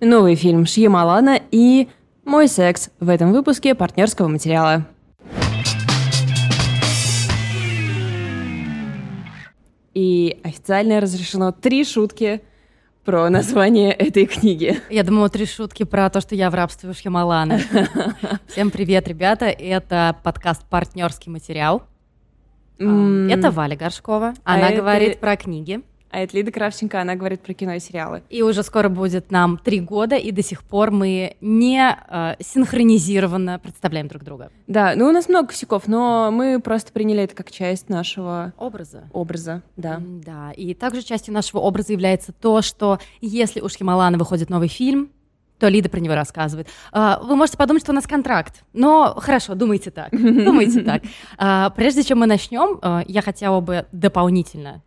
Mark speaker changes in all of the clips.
Speaker 1: новый фильм Шьямалана и «Мой секс» в этом выпуске партнерского материала. И официально разрешено три шутки про название этой книги.
Speaker 2: Я думала, три шутки про то, что я в рабстве у Шьямалана. Всем привет, ребята. Это подкаст «Партнерский материал». Это Валя Горшкова. А Она говорит про книги.
Speaker 1: А это Лида Кравченко, она говорит про кино и сериалы.
Speaker 2: И уже скоро будет нам три года, и до сих пор мы не э, синхронизированно представляем друг друга.
Speaker 1: Да, ну у нас много косяков, но мы просто приняли это как часть нашего
Speaker 2: образа.
Speaker 1: Образа, да.
Speaker 2: Да, и также частью нашего образа является то, что если у Шхималана выходит новый фильм, то Лида про него рассказывает. А, вы можете подумать, что у нас контракт, но хорошо, думайте так, думайте так. А, прежде чем мы начнем, э, я хотела бы дополнительно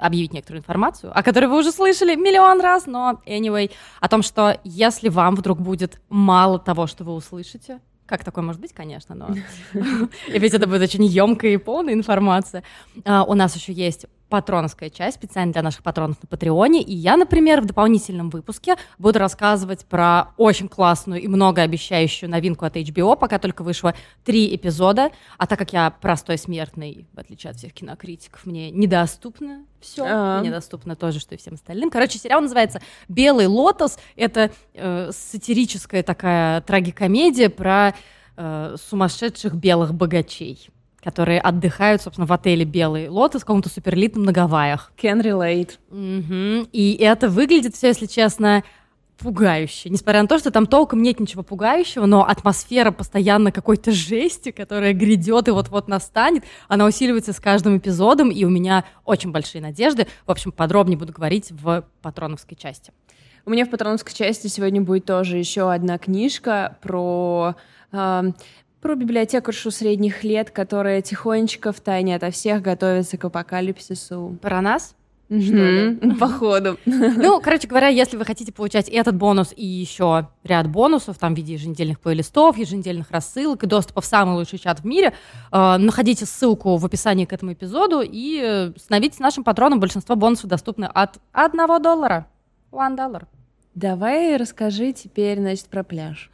Speaker 2: объявить некоторую информацию, о которой вы уже слышали миллион раз, но anyway, о том, что если вам вдруг будет мало того, что вы услышите, как такое может быть, конечно, но ведь это будет очень емкая и полная информация. А, у нас еще есть патроновская часть специально для наших патронов на Патреоне. И я, например, в дополнительном выпуске буду рассказывать про очень классную и многообещающую новинку от HBO, пока только вышло три эпизода. А так как я простой смертный, в отличие от всех кинокритиков, мне недоступно все. А-а-а. Мне доступно тоже, что и всем остальным. Короче, сериал называется «Белый лотос». Это э, сатирическая такая трагикомедия про э, сумасшедших белых богачей которые отдыхают, собственно, в отеле «Белый лотос» в каком-то суперлитном на Гавайях.
Speaker 1: Can relate.
Speaker 2: Угу. И это выглядит все, если честно, пугающе. Несмотря на то, что там толком нет ничего пугающего, но атмосфера постоянно какой-то жести, которая грядет и вот-вот настанет, она усиливается с каждым эпизодом, и у меня очень большие надежды. В общем, подробнее буду говорить в патроновской части.
Speaker 1: У меня в патроновской части сегодня будет тоже еще одна книжка про э, про библиотекаршу средних лет, которая тихонечко в тайне ото всех готовится к апокалипсису.
Speaker 2: Про нас?
Speaker 1: Mm-hmm. Походу.
Speaker 2: Ну, короче говоря, если вы хотите получать этот бонус и еще ряд бонусов, там в виде еженедельных плейлистов, еженедельных рассылок и доступа в самый лучший чат в мире, э, находите ссылку в описании к этому эпизоду и становитесь нашим патроном. Большинство бонусов доступны от одного доллара. One dollar.
Speaker 1: Давай расскажи теперь, значит, про пляж.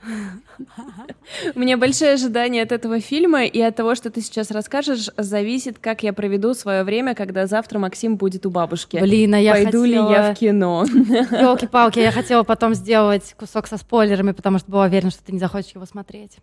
Speaker 1: У меня большое ожидание от этого фильма, и от того, что ты сейчас расскажешь, зависит, как я проведу свое время, когда завтра Максим будет у бабушки.
Speaker 2: Блин, а я
Speaker 1: Пойду ли я в кино?
Speaker 2: Елки-палки, я хотела потом сделать кусок со спойлерами, потому что была уверена, что ты не захочешь его смотреть.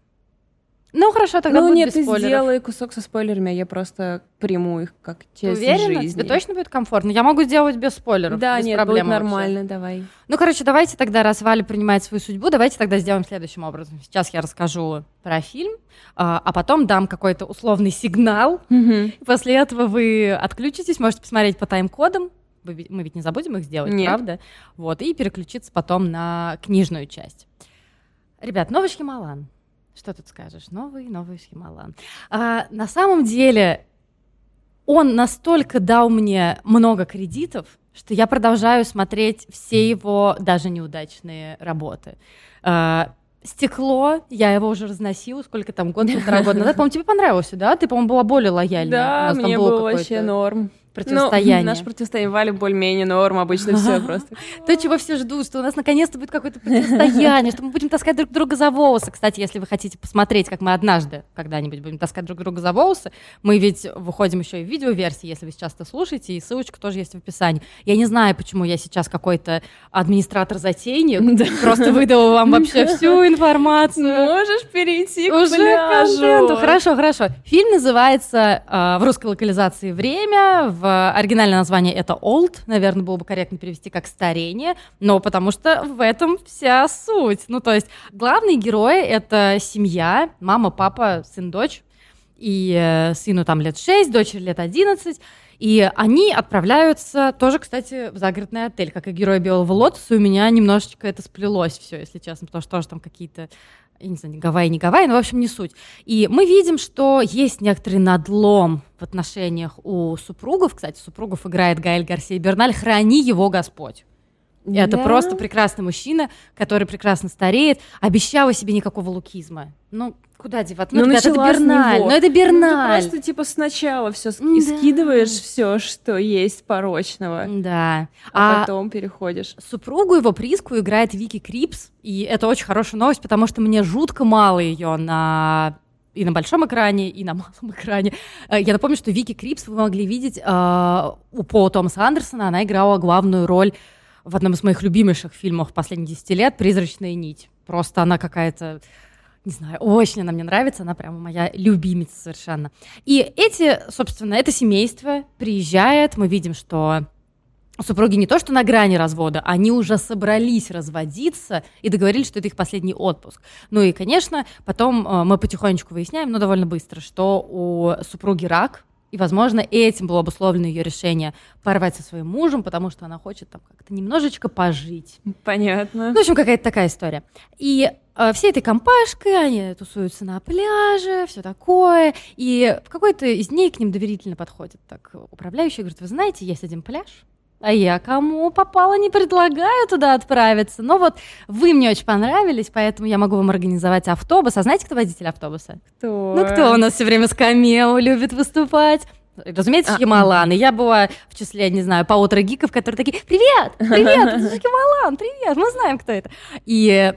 Speaker 2: Ну хорошо, тогда
Speaker 1: ну,
Speaker 2: будет
Speaker 1: нет,
Speaker 2: без
Speaker 1: ты
Speaker 2: спойлеров.
Speaker 1: сделай кусок со спойлерами, я просто приму их как часть
Speaker 2: уверена?
Speaker 1: жизни.
Speaker 2: Тебе точно будет комфортно? Я могу сделать без спойлеров.
Speaker 1: Да,
Speaker 2: без
Speaker 1: нет,
Speaker 2: проблем
Speaker 1: будет
Speaker 2: вообще.
Speaker 1: нормально, давай.
Speaker 2: Ну, короче, давайте тогда, раз Валя принимает свою судьбу, давайте тогда сделаем следующим образом. Сейчас я расскажу про фильм, а, а потом дам какой-то условный сигнал.
Speaker 1: Мгм.
Speaker 2: После этого вы отключитесь, можете посмотреть по тайм-кодам. Мы ведь не забудем их сделать,
Speaker 1: Нет.
Speaker 2: правда? Вот, и переключиться потом на книжную часть. Ребят, новый Шхималан. Что тут скажешь? Новый, новый Шхималан. А, на самом деле, он настолько дал мне много кредитов, что я продолжаю смотреть все его даже неудачные работы. А, Стекло, я его уже разносила, сколько там, год, полтора года назад. По-моему, тебе понравилось, да? Ты, по-моему, была более лояльная. У
Speaker 1: Да, мне
Speaker 2: было
Speaker 1: вообще норм.
Speaker 2: Противостояние.
Speaker 1: Ну, наше противостояние Вали более-менее норм, обычно все просто.
Speaker 2: То, чего все ждут, что у нас наконец-то будет какое-то противостояние, что мы будем таскать друг друга за волосы. Кстати, если вы хотите посмотреть, как мы однажды когда-нибудь будем таскать друг друга за волосы, мы ведь выходим еще и в видеоверсии, если вы сейчас это слушаете, и ссылочка тоже есть в описании. Я не знаю, почему я сейчас какой-то администратор-затейник, просто выдала вам вообще всю информацию.
Speaker 1: Можешь перейти к
Speaker 2: Уже
Speaker 1: пляжу.
Speaker 2: Хорошо, хорошо. Фильм называется э, в русской локализации «Время». В оригинальное название это «Old». Наверное, было бы корректно перевести как «Старение». Но потому что в этом вся суть. Ну, то есть главные герои — это семья, мама, папа, сын, дочь. И э, сыну там лет 6, дочери лет 11. И они отправляются тоже, кстати, в загородный отель, как и герои Белого Лотоса. У меня немножечко это сплелось все, если честно, потому что тоже там какие-то я не знаю, не Гавайи, не Гавайи, но, в общем, не суть. И мы видим, что есть некоторый надлом в отношениях у супругов. Кстати, супругов играет Гаэль Гарсия Берналь. Храни его Господь. Это
Speaker 1: Да?
Speaker 2: просто прекрасный мужчина, который прекрасно стареет, обещал себе никакого лукизма. Ну, куда деваться? Ну,
Speaker 1: Ну,
Speaker 2: это Берналь. Ну, это
Speaker 1: Ну,
Speaker 2: Берналь.
Speaker 1: ты просто типа сначала все
Speaker 2: Да.
Speaker 1: скидываешь все, что есть порочного,
Speaker 2: Да.
Speaker 1: а,
Speaker 2: А,
Speaker 1: потом переходишь.
Speaker 2: супругу его Приску играет Вики Крипс, и это очень хорошая новость, потому что мне жутко мало ее на и на большом экране, и на малом экране. Э, Я напомню, что Вики Крипс вы могли видеть э, у Пола Томаса Андерсона. Она играла главную роль в одном из моих любимейших фильмов последних 10 лет «Призрачная нить». Просто она какая-то не знаю, очень она мне нравится, она прямо моя любимица совершенно. И эти, собственно, это семейство приезжает, мы видим, что супруги не то что на грани развода, они уже собрались разводиться и договорились, что это их последний отпуск. Ну и, конечно, потом э, мы потихонечку выясняем, но довольно быстро, что у супруги рак, и, возможно, этим было обусловлено ее решение порвать со своим мужем, потому что она хочет там как-то немножечко пожить.
Speaker 1: Понятно.
Speaker 2: Ну, в общем, какая-то такая история. И э, всей этой компашкой они тусуются на пляже, все такое. И в какой-то из дней к ним доверительно подходит так управляющий говорит, вы знаете, есть один пляж, а я кому попало не предлагаю туда отправиться. Но вот вы мне очень понравились, поэтому я могу вам организовать автобус. А знаете, кто водитель автобуса?
Speaker 1: Кто?
Speaker 2: Ну, кто у нас все время с камео любит выступать? Разумеется,
Speaker 1: А,
Speaker 2: Шьямалан. И я была в числе, не знаю, полутора гиков, которые такие, привет, привет, это Шьямалан, привет, мы знаем, кто это. И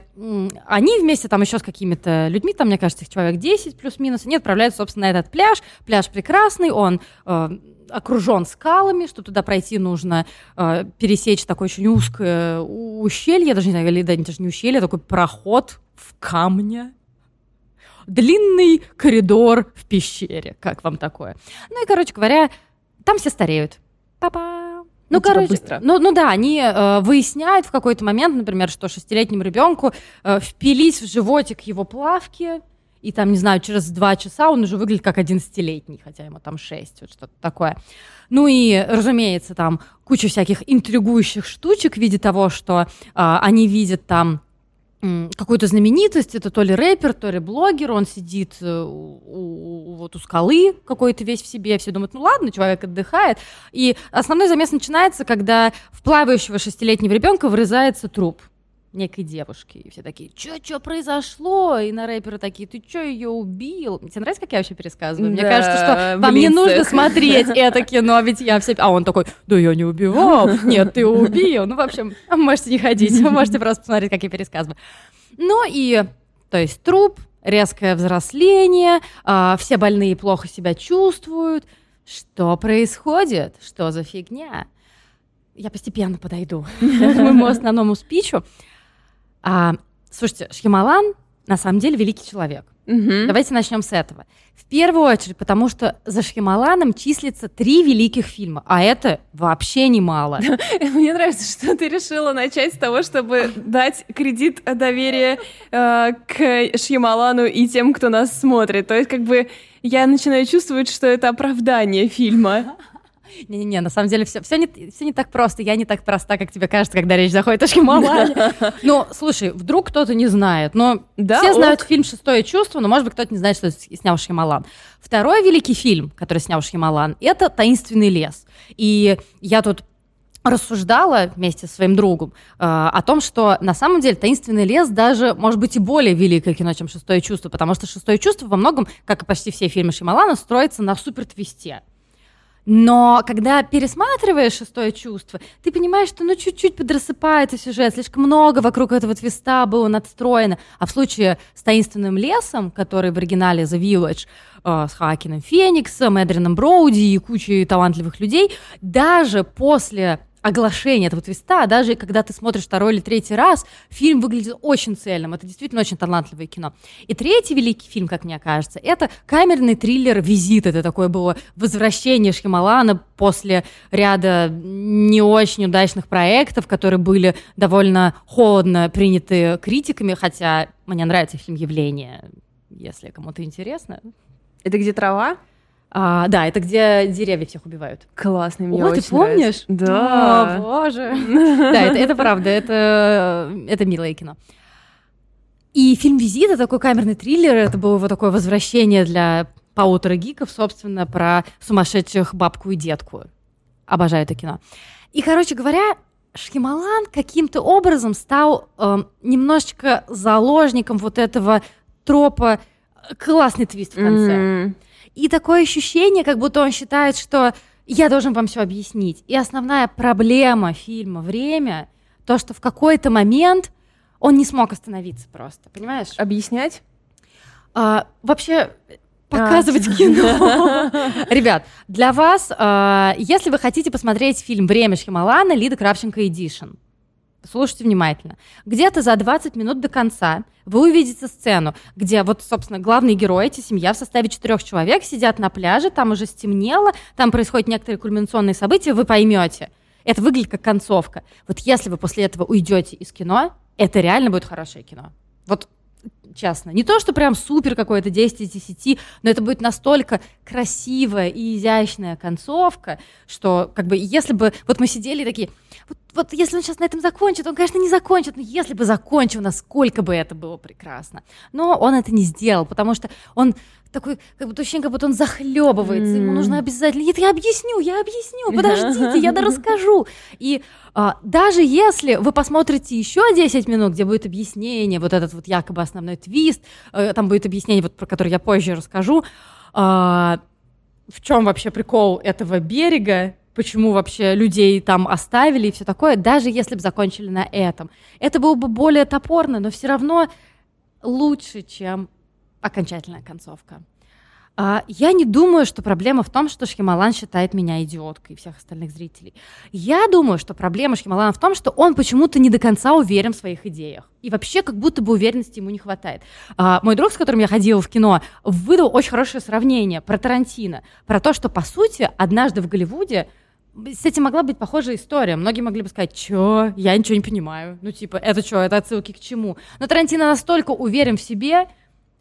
Speaker 2: они вместе там еще с какими-то людьми, там, мне кажется, их человек 10 плюс-минус, они отправляются, собственно, на этот пляж. Пляж прекрасный, он э, окружен скалами, что туда пройти нужно э, пересечь такое очень узкое ущелье, даже не знаю, или да, даже не ущелье, а такой проход в камне длинный коридор в пещере. Как вам такое? Ну и, короче говоря, там все стареют. Папа. Ну,
Speaker 1: Ну, типа,
Speaker 2: короче,
Speaker 1: быстро.
Speaker 2: ну, ну да, они э, выясняют в какой-то момент, например, что шестилетнему ребенку э, впились в животик его плавки, и там, не знаю, через два часа он уже выглядит как одиннадцатилетний, хотя ему там шесть, вот что-то такое. Ну и, разумеется, там куча всяких интригующих штучек в виде того, что э, они видят там какую-то знаменитость, это то ли рэпер, то ли блогер, он сидит э, у, у- вот у скалы какой-то весь в себе, все думают, ну ладно, человек отдыхает. И основной замес начинается, когда в плавающего шестилетнего ребенка вырезается труп некой девушки. И все такие, что, что произошло? И на рэпера такие, ты что, ее убил? Тебе нравится, как я вообще пересказываю? Мне
Speaker 1: Да,
Speaker 2: кажется, что вам не нужно смотреть это кино, ведь я все... А он такой, да я не убивал, нет, ты убил. Ну, в общем, можете не ходить, вы можете просто посмотреть, как я пересказываю. Ну и, то есть, труп, резкое взросление, а, все больные плохо себя чувствуют. Что происходит? Что за фигня? Я постепенно подойду к моему основному спичу. А, слушайте, Шьямалан на самом деле великий человек.
Speaker 1: Мгм.
Speaker 2: Давайте начнем с этого. В первую очередь, потому что за Шьямаланом числится три великих фильма, а это вообще немало.
Speaker 1: Мне нравится, что ты решила начать с того, чтобы дать кредит доверия э, к Шьямалану и тем, кто нас смотрит. То есть, как бы, я начинаю чувствовать, что это оправдание фильма.
Speaker 2: Не-не-не, на самом деле все, все, не, все не так просто. Я не так проста, как тебе кажется, когда речь заходит о Шьямалане. Ну, слушай, вдруг кто-то не знает, но
Speaker 1: Да,
Speaker 2: все знают
Speaker 1: ок.
Speaker 2: фильм «Шестое чувство», но, может быть, кто-то не знает, что снял Шьямалан. Второй великий фильм, который снял Шьямалан, это «Таинственный лес». И я тут рассуждала вместе со своим другом э, о том, что на самом деле «Таинственный лес» даже, может быть, и более великое кино, чем «Шестое чувство», потому что «Шестое чувство» во многом, как и почти все фильмы Шьямалана, строится на супертвисте. Но когда пересматриваешь шестое чувство, ты понимаешь, что ну чуть-чуть подрасыпается сюжет, слишком много вокруг этого твиста было надстроено. А в случае с таинственным лесом, который в оригинале The Village, э, с Хакином Фениксом, Эдрином Броуди и кучей талантливых людей, даже после оглашения этого твиста, даже когда ты смотришь второй или третий раз, фильм выглядит очень цельным. Это действительно очень талантливое кино. И третий великий фильм, как мне кажется, это камерный триллер «Визит». Это такое было возвращение Шьямалана после ряда не очень удачных проектов, которые были довольно холодно приняты критиками, хотя мне нравится фильм «Явление», если кому-то интересно.
Speaker 1: Это где трава?
Speaker 2: А, да, это где деревья всех убивают.
Speaker 1: Классный, мне
Speaker 2: О, ты
Speaker 1: очень
Speaker 2: помнишь?
Speaker 1: нравится.
Speaker 2: О,
Speaker 1: Да.
Speaker 2: боже. Да, это, это правда, это, это милое кино. И фильм «Визит» — это такой камерный триллер, это было вот такое возвращение для полутора гиков, собственно, про сумасшедших бабку и детку. Обожаю это кино. И, короче говоря, Шхималан каким-то образом стал э, немножечко заложником вот этого тропа классный твист в конце. Mm. И такое ощущение, как будто он считает, что я должен вам все объяснить. И основная проблема фильма «Время» то, что в какой-то момент он не смог остановиться просто, понимаешь?
Speaker 1: Объяснять?
Speaker 2: А, вообще показывать а. кино. Ребят, для вас, а, если вы хотите посмотреть фильм «Время Шхималана», Лида Кравченко Эдишн, слушайте внимательно. Где-то за 20 минут до конца вы увидите сцену, где вот, собственно, главные герои, эти семья в составе четырех человек сидят на пляже, там уже стемнело, там происходят некоторые кульминационные события, вы поймете. Это выглядит как концовка. Вот если вы после этого уйдете из кино, это реально будет хорошее кино. Вот честно. Не то, что прям супер какое-то 10 из 10, но это будет настолько красивая и изящная концовка, что как бы если бы... Вот мы сидели такие, вот, вот если он сейчас на этом закончит, он, конечно, не закончит, но если бы закончил, насколько бы это было прекрасно. Но он это не сделал, потому что он такой, как будто ощущение, как будто он захлебывается, mm. ему нужно обязательно, нет, я объясню, я объясню, подождите, я расскажу. И а, даже если вы посмотрите еще 10 минут, где будет объяснение, вот этот вот якобы основной твист, э, там будет объяснение, вот про которое я позже расскажу, а, в чем вообще прикол этого берега, почему вообще людей там оставили и все такое, даже если бы закончили на этом. Это было бы более топорно, но все равно лучше, чем окончательная концовка. А, я не думаю, что проблема в том, что Шхималан считает меня идиоткой и всех остальных зрителей. Я думаю, что проблема Шхималана в том, что он почему-то не до конца уверен в своих идеях. И вообще как будто бы уверенности ему не хватает. А, мой друг, с которым я ходила в кино, выдал очень хорошее сравнение про Тарантино. Про то, что, по сути, однажды в Голливуде с этим могла быть похожая история. Многие могли бы сказать, чё, я ничего не понимаю. Ну, типа, это что, это отсылки к чему? Но Тарантино настолько уверен в себе,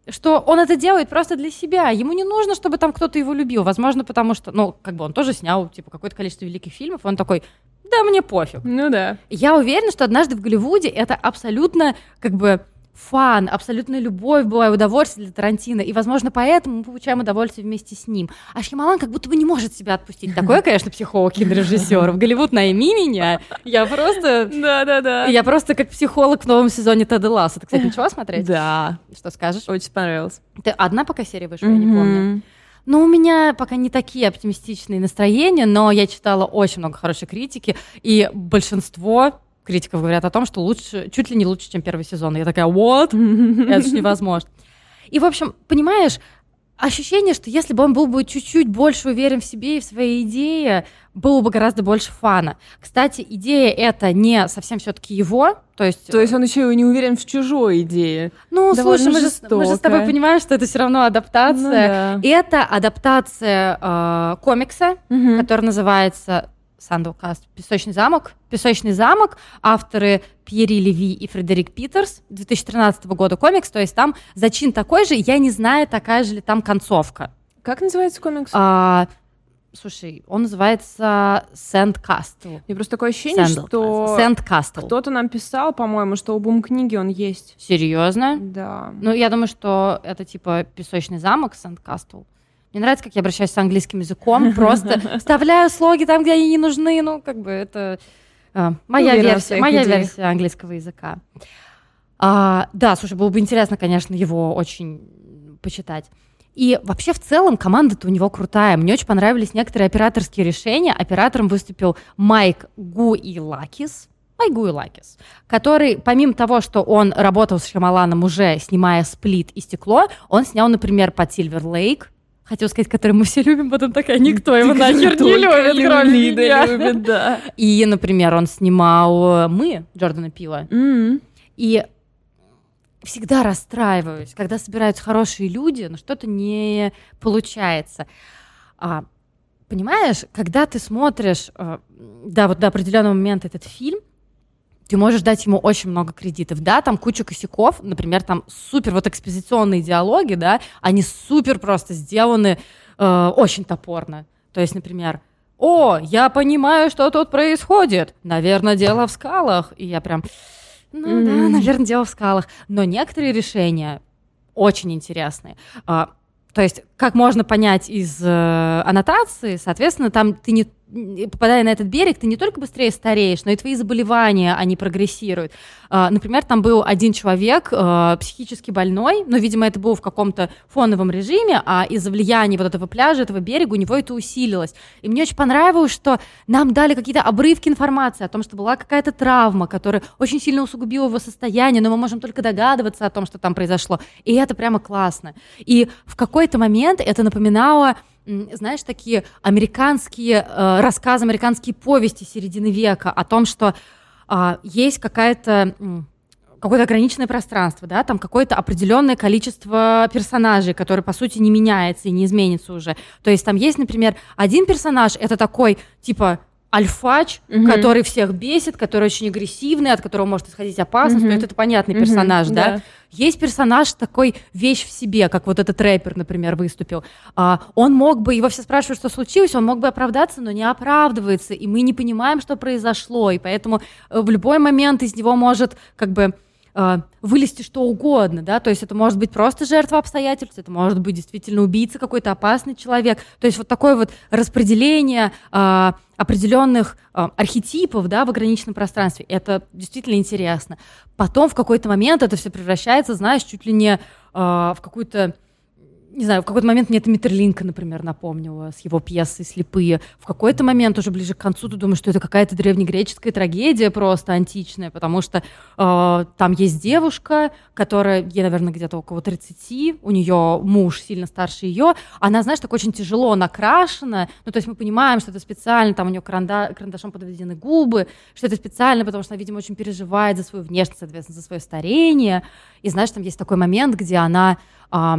Speaker 2: что он это делает просто для себя. Ему не нужно, чтобы там кто-то его любил. Возможно, потому что, ну, как бы он тоже снял, типа, какое-то количество великих фильмов, он такой, да, мне пофиг.
Speaker 1: Ну да.
Speaker 2: Я уверена, что однажды в Голливуде это абсолютно, как бы, фан, абсолютная любовь была и удовольствие для Тарантино, и, возможно, поэтому мы получаем удовольствие вместе с ним. А Шьямалан как будто бы не может себя отпустить. Такой, конечно, психолог кинорежиссер. В Голливуд найми меня. Я просто...
Speaker 1: Да-да-да.
Speaker 2: Я просто как психолог в новом сезоне Теда Ласса. Ты, кстати, начала смотреть?
Speaker 1: Да.
Speaker 2: Что скажешь?
Speaker 1: Очень понравилось.
Speaker 2: Ты одна пока серия вышла, я не помню. Ну, у меня пока не такие оптимистичные настроения, но я читала очень много хорошей критики, и большинство критиков говорят о том, что лучше, чуть ли не лучше, чем первый сезон. И я такая, вот, это же невозможно. И, в общем, понимаешь, ощущение, что если бы он был бы чуть-чуть больше уверен в себе и в своей идее, было бы гораздо больше фана. Кстати, идея это не совсем все-таки его, то есть...
Speaker 1: То есть он еще и не уверен в чужой идее.
Speaker 2: Ну, слушай, мы же, мы же с тобой понимаем, что это все равно адаптация. Ну, да. Это адаптация э, комикса, угу. который называется Сандалкаст «Песочный замок». «Песочный замок», авторы Пьери Леви и Фредерик Питерс, 2013 года комикс, то есть там зачин такой же, я не знаю, такая же ли там концовка.
Speaker 1: Как называется комикс?
Speaker 2: А, слушай, он называется Сандкастл.
Speaker 1: Мне просто такое ощущение, Sandal что
Speaker 2: Sandcastle.
Speaker 1: кто-то нам писал, по-моему, что у бум книги он есть.
Speaker 2: Серьезно?
Speaker 1: Да.
Speaker 2: Ну, я думаю, что это типа «Песочный замок» Сандкастл. Мне нравится, как я обращаюсь с английским языком, просто вставляю слоги там, где они не нужны, ну, как бы это а, моя версия, моя версия английского языка. А, да, слушай, было бы интересно, конечно, его очень почитать. И вообще в целом команда-то у него крутая. Мне очень понравились некоторые операторские решения. Оператором выступил Майк Гуилакис. Майк Гуилакис, который, помимо того, что он работал с Шамаланом уже, снимая «Сплит» и «Стекло», он снял, например, под «Сильвер Лейк», хотел сказать, который мы все любим, потом такая, никто его нахер не любит, кроме меня. любит, да. И, например, он снимал э, «Мы» Джордана Пила.
Speaker 1: Mm-hmm.
Speaker 2: И всегда расстраиваюсь, когда собираются хорошие люди, но что-то не получается. А, понимаешь, когда ты смотришь, э, да, вот до определенного момента этот фильм, ты можешь дать ему очень много кредитов, да, там куча косяков, например, там супер вот экспозиционные диалоги, да, они супер просто сделаны э, очень топорно. То есть, например, о, я понимаю, что тут происходит, наверное, дело в скалах, и я прям, ну mm-hmm. да, наверное, дело в скалах, но некоторые решения очень интересные. А, то есть, как можно понять из э, аннотации, соответственно, там ты не попадая на этот берег, ты не только быстрее стареешь, но и твои заболевания, они прогрессируют. А, например, там был один человек, а, психически больной, но, видимо, это было в каком-то фоновом режиме, а из-за влияния вот этого пляжа, этого берега, у него это усилилось. И мне очень понравилось, что нам дали какие-то обрывки информации о том, что была какая-то травма, которая очень сильно усугубила его состояние, но мы можем только догадываться о том, что там произошло. И это прямо классно. И в какой-то момент это напоминало знаешь, такие американские э, рассказы, американские повести середины века о том, что э, есть какая-то какое-то ограниченное пространство, да, там какое-то определенное количество персонажей, которые, по сути, не меняется и не изменится уже. То есть там есть, например, один персонаж, это такой, типа, альфач, угу. который всех бесит, который очень агрессивный, от которого может исходить опасность, угу. но это, это понятный персонаж, угу, да? да. Есть персонаж такой вещь в себе, как вот этот рэпер, например, выступил. А, он мог бы, его все спрашивают, что случилось, он мог бы оправдаться, но не оправдывается, и мы не понимаем, что произошло, и поэтому э, в любой момент из него может как бы э, вылезти что угодно, да, то есть это может быть просто жертва обстоятельств, это может быть действительно убийца, какой-то опасный человек, то есть вот такое вот распределение э, определенных э, архетипов, да, в ограниченном пространстве, это действительно интересно. Потом в какой-то момент это все превращается, знаешь, чуть ли не э, в какую-то не знаю, в какой-то момент мне это Миттерлинка, например, напомнило с его пьесой «Слепые». В какой-то момент, уже ближе к концу, ты думаешь, что это какая-то древнегреческая трагедия просто античная, потому что э, там есть девушка, которая, ей, наверное, где-то около 30, у нее муж сильно старше ее, она, знаешь, так очень тяжело накрашена, ну, то есть мы понимаем, что это специально, там у нее каранда, карандашом подведены губы, что это специально, потому что она, видимо, очень переживает за свою внешность, соответственно, за свое старение, и, знаешь, там есть такой момент, где она... Э,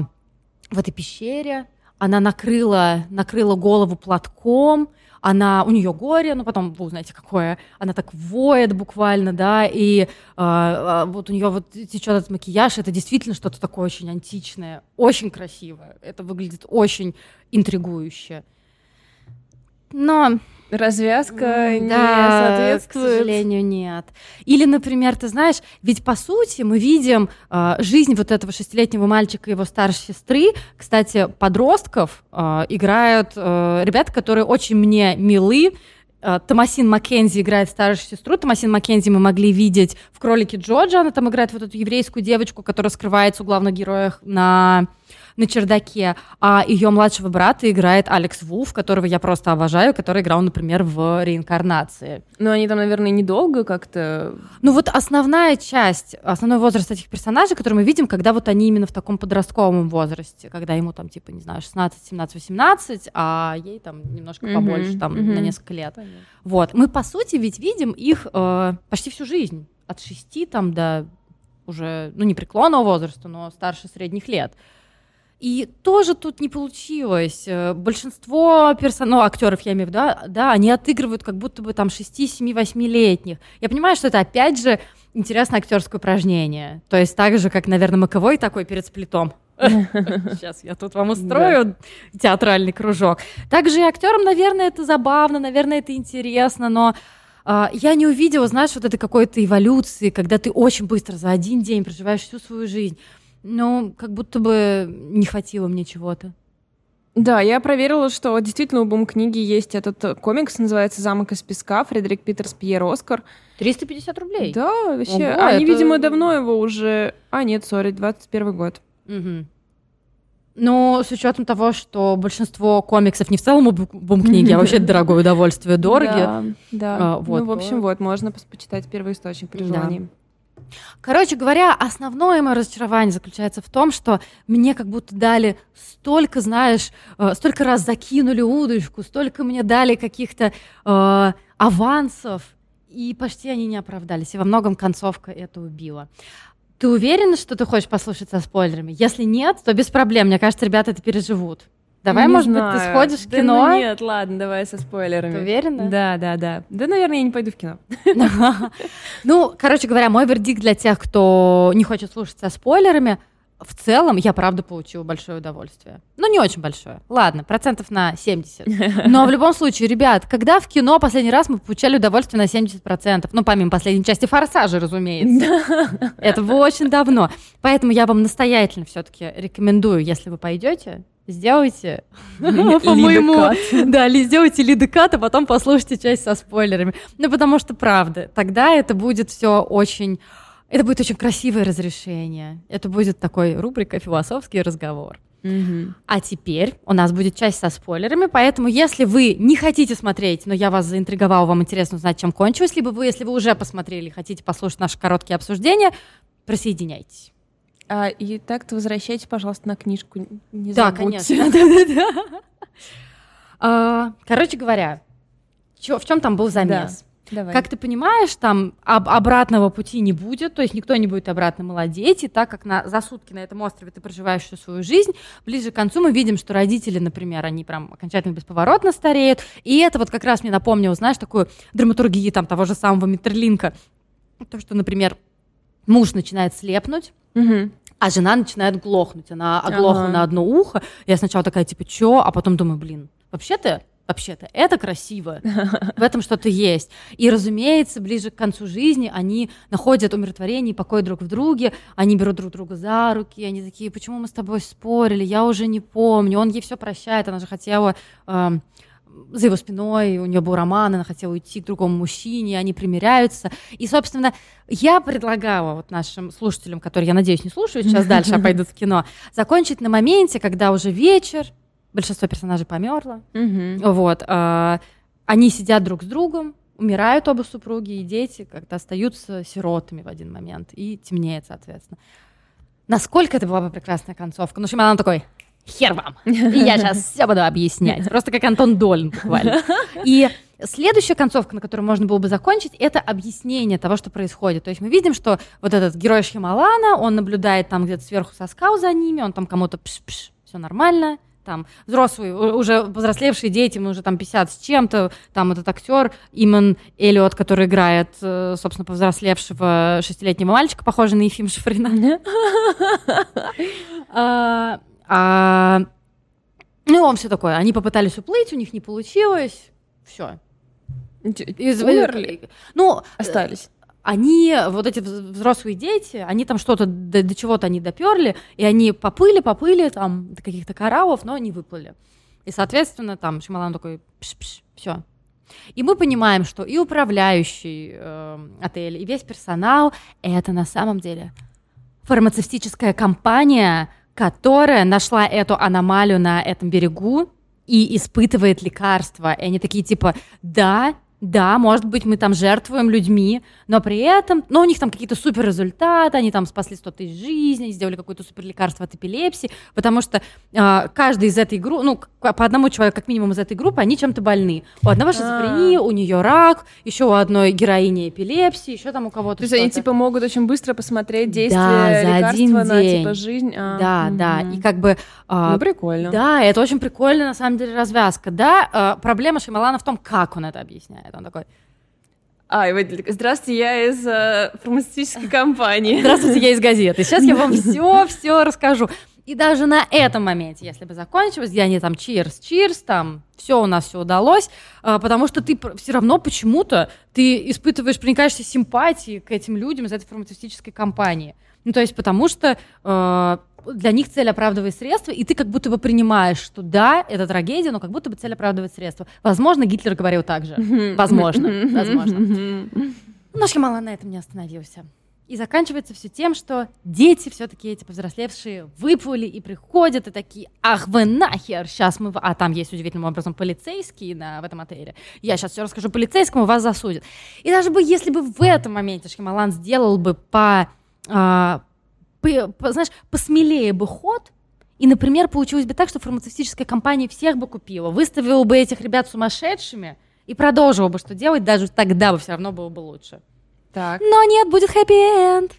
Speaker 2: в этой пещере, она накрыла, накрыла голову платком, она, у нее горе, ну потом вы узнаете какое, она так воет буквально, да, и э, вот у нее вот течет этот макияж, это действительно что-то такое очень античное, очень красивое, это выглядит очень интригующе. Но
Speaker 1: развязка не
Speaker 2: да,
Speaker 1: соответствует.
Speaker 2: К сожалению, нет. Или, например, ты знаешь, ведь по сути мы видим э, жизнь вот этого шестилетнего мальчика и его старшей сестры. Кстати, подростков э, играют э, ребята, которые очень мне милы. Томасин Маккензи играет старшую сестру. Томасин Маккензи мы могли видеть в «Кролике Джорджа». Она там играет вот эту еврейскую девочку, которая скрывается у главных героев на на чердаке, а ее младшего брата играет Алекс Вулф, которого я просто обожаю, который играл, например, в реинкарнации.
Speaker 1: Ну, они там, наверное, недолго как-то...
Speaker 2: Ну, вот основная часть, основной возраст этих персонажей, который мы видим, когда вот они именно в таком подростковом возрасте, когда ему там, типа, не знаю, 16, 17, 18, а ей там немножко побольше, mm-hmm, там, mm-hmm. на несколько лет. Понятно. Вот. Мы, по сути, ведь видим их э, почти всю жизнь. От 6 там до уже, ну, не преклонного возраста, но старше средних лет. И тоже тут не получилось. Э, большинство персон... ну, актеров, я имею в виду, да, да, они отыгрывают как будто бы там 6, 7, 8-летних. Я понимаю, что это опять же интересное актерское упражнение. То есть так же, как, наверное, Маковой такой перед сплитом. Сейчас я тут вам устрою театральный кружок. Также и актерам, наверное, это забавно, наверное, это интересно, но Uh, я не увидела, знаешь, вот этой какой-то эволюции, когда ты очень быстро за один день проживаешь всю свою жизнь. Ну, как будто бы не хватило мне чего-то.
Speaker 1: Да, я проверила, что действительно у Бум книги есть этот комикс, называется «Замок из песка», Фредерик Питерс, Пьер Оскар.
Speaker 2: 350 рублей?
Speaker 1: Да, вообще. Ого, Они, это... видимо, давно его уже... А, нет, сори, 21 год.
Speaker 2: Угу. Ну, с учетом того, что большинство комиксов не в целом бум книги, а вообще дорогое удовольствие, дорогие.
Speaker 1: Да, да. А, вот, ну, в общем, вот, можно почитать первый источник при желании. Да.
Speaker 2: Короче говоря, основное мое разочарование заключается в том, что мне как будто дали столько, знаешь, э, столько раз закинули удочку, столько мне дали каких-то э, авансов, и почти они не оправдались. И во многом концовка это убила. Ты уверена, что ты хочешь послушать со спойлерами? Если нет, то без проблем. Мне кажется, ребята это переживут. Давай,
Speaker 1: не
Speaker 2: может
Speaker 1: знаю.
Speaker 2: быть, ты сходишь в
Speaker 1: да
Speaker 2: кино?
Speaker 1: Ну нет, ладно, давай со спойлерами.
Speaker 2: Ты уверена?
Speaker 1: Да, да, да. Да, наверное, я не пойду в кино.
Speaker 2: Ну, короче говоря, мой вердикт для тех, кто не хочет слушать со спойлерами, в целом я правда получила большое удовольствие. Ну, не очень большое. Ладно, процентов на 70. Но в любом случае, ребят, когда в кино последний раз мы получали удовольствие на 70%? Ну, помимо последней части «Форсажа», разумеется. Это очень давно. Поэтому я вам настоятельно все-таки рекомендую, если вы пойдете, сделайте по-моему, да, сделайте лидекат, а потом послушайте часть со спойлерами. Ну, потому что, правда, тогда это будет все очень это будет очень красивое разрешение. Это будет такой рубрика «Философский разговор».
Speaker 1: Мгм.
Speaker 2: А теперь у нас будет часть со спойлерами, поэтому если вы не хотите смотреть, но я вас заинтриговала, вам интересно узнать, чем кончилось, либо вы, если вы уже посмотрели, хотите послушать наши короткие обсуждения, присоединяйтесь.
Speaker 1: А, и так-то возвращайте, пожалуйста, на книжку. Не
Speaker 2: Да,
Speaker 1: забудьте.
Speaker 2: конечно. А, Короче говоря, в чем там был замес?
Speaker 1: Давай.
Speaker 2: Как ты понимаешь, там об- обратного пути не будет, то есть никто не будет обратно молодеть, и так как на, за сутки на этом острове ты проживаешь всю свою жизнь, ближе к концу мы видим, что родители, например, они прям окончательно бесповоротно стареют, и это вот как раз мне напомнило, знаешь, такую драматургию там того же самого Миттерлинка, то, что, например, муж начинает слепнуть,
Speaker 1: Мгм.
Speaker 2: а жена начинает глохнуть. Она оглохла
Speaker 1: Ага.
Speaker 2: на одно ухо. Я сначала такая, типа, чё? А потом думаю, блин, вообще-то, вообще-то, это красиво. В этом что-то есть. И, разумеется, ближе к концу жизни они находят умиротворение и покой друг в друге. Они берут друг друга за руки. Они такие, почему мы с тобой спорили? Я уже не помню. Он ей все прощает. Она же хотела... эм, за его спиной, у нее был роман, она хотела уйти к другому мужчине, они примиряются. И, собственно, я предлагала вот нашим слушателям, которые, я надеюсь, не слушают сейчас дальше, а пойдут в кино, закончить на моменте, когда уже вечер, большинство персонажей померло,
Speaker 1: Мгм.
Speaker 2: вот, а, они сидят друг с другом, умирают оба супруги, и дети как-то остаются сиротами в один момент, и темнеет, соответственно. Насколько это была бы прекрасная концовка? Ну, Шималан такой, хер вам, и я сейчас все буду объяснять. Просто как Антон Долин буквально. И следующая концовка, на которую можно было бы закончить, это объяснение того, что происходит. То есть мы видим, что вот этот герой Шхималана, он наблюдает там где-то сверху со скал за ними, он там кому-то пш-пш, все нормально, там взрослые, уже повзрослевшие дети, ему уже там 50 с чем-то, там этот актер Иман Эллиот, который играет, э, собственно, повзрослевшего шестилетнего мальчика, похожий на Ефим Шифрина. А, а, Ну, он все такое, они попытались уплыть, у них не получилось, все.
Speaker 1: Т- Умерли?
Speaker 2: Ну,
Speaker 1: Остались.
Speaker 2: Они, вот эти вз- взрослые дети, они там что-то, до, до чего-то они доперли, и они поплыли, поплыли там каких-то кораллов, но не выплыли. И, соответственно, там Шималан такой, все. И мы понимаем, что и управляющий э, отель, и весь персонал — это на самом деле фармацевтическая компания, которая нашла эту аномалию на этом берегу и испытывает лекарства. И они такие типа, да, да, может быть, мы там жертвуем людьми, но при этом, ну, у них там какие-то супер результаты, они там спасли 100 тысяч жизней, сделали какое-то супер лекарство от эпилепсии, потому что а, каждый из этой группы, ну, по одному человеку, как минимум из этой группы, они чем-то больны. У одного шизофрения, у нее рак, еще у одной героини эпилепсии, еще там у кого-то
Speaker 1: То есть они типа могут очень быстро посмотреть действие
Speaker 2: Да,
Speaker 1: лекарства
Speaker 2: один
Speaker 1: на
Speaker 2: день.
Speaker 1: типа жизнь. А,
Speaker 2: Да, да,
Speaker 1: мгм.
Speaker 2: и как бы... а,
Speaker 1: Ну, прикольно.
Speaker 2: Да, это очень прикольная на самом деле развязка. Да, э, проблема Шималана в том, как он это объясняет. Он такой,
Speaker 1: А, и такой, здравствуйте, я из э, фармацевтической компании.
Speaker 2: здравствуйте, я из газеты. Сейчас я вам все-все расскажу. И даже на этом моменте, если бы закончилось, где они там чирс, чирс, там все у нас все удалось, а, потому что ты все равно почему-то ты испытываешь, проникаешься симпатией к этим людям из этой фармацевтической компании. Ну, то есть потому что э, для них цель оправдывает средства, и ты как будто бы принимаешь, что да, это трагедия, но как будто бы цель оправдывает средства. Возможно, Гитлер говорил так же. Возможно, возможно. Но Шьямалан на этом не остановился. И заканчивается все тем, что дети все-таки эти повзрослевшие выплыли и приходят и такие, ах вы нахер, сейчас мы... в-» А там есть удивительным образом полицейские на, в этом отеле. Я сейчас все расскажу полицейскому, вас засудят. И даже бы, если бы в этом моменте Шьямалан сделал бы по, а, знаешь, посмелее бы ход, и, например, получилось бы так, что фармацевтическая компания всех бы купила, выставила бы этих ребят сумасшедшими и продолжила бы что делать, даже тогда бы все равно было бы лучше.
Speaker 1: Так.
Speaker 2: Но нет, будет хэппи-энд.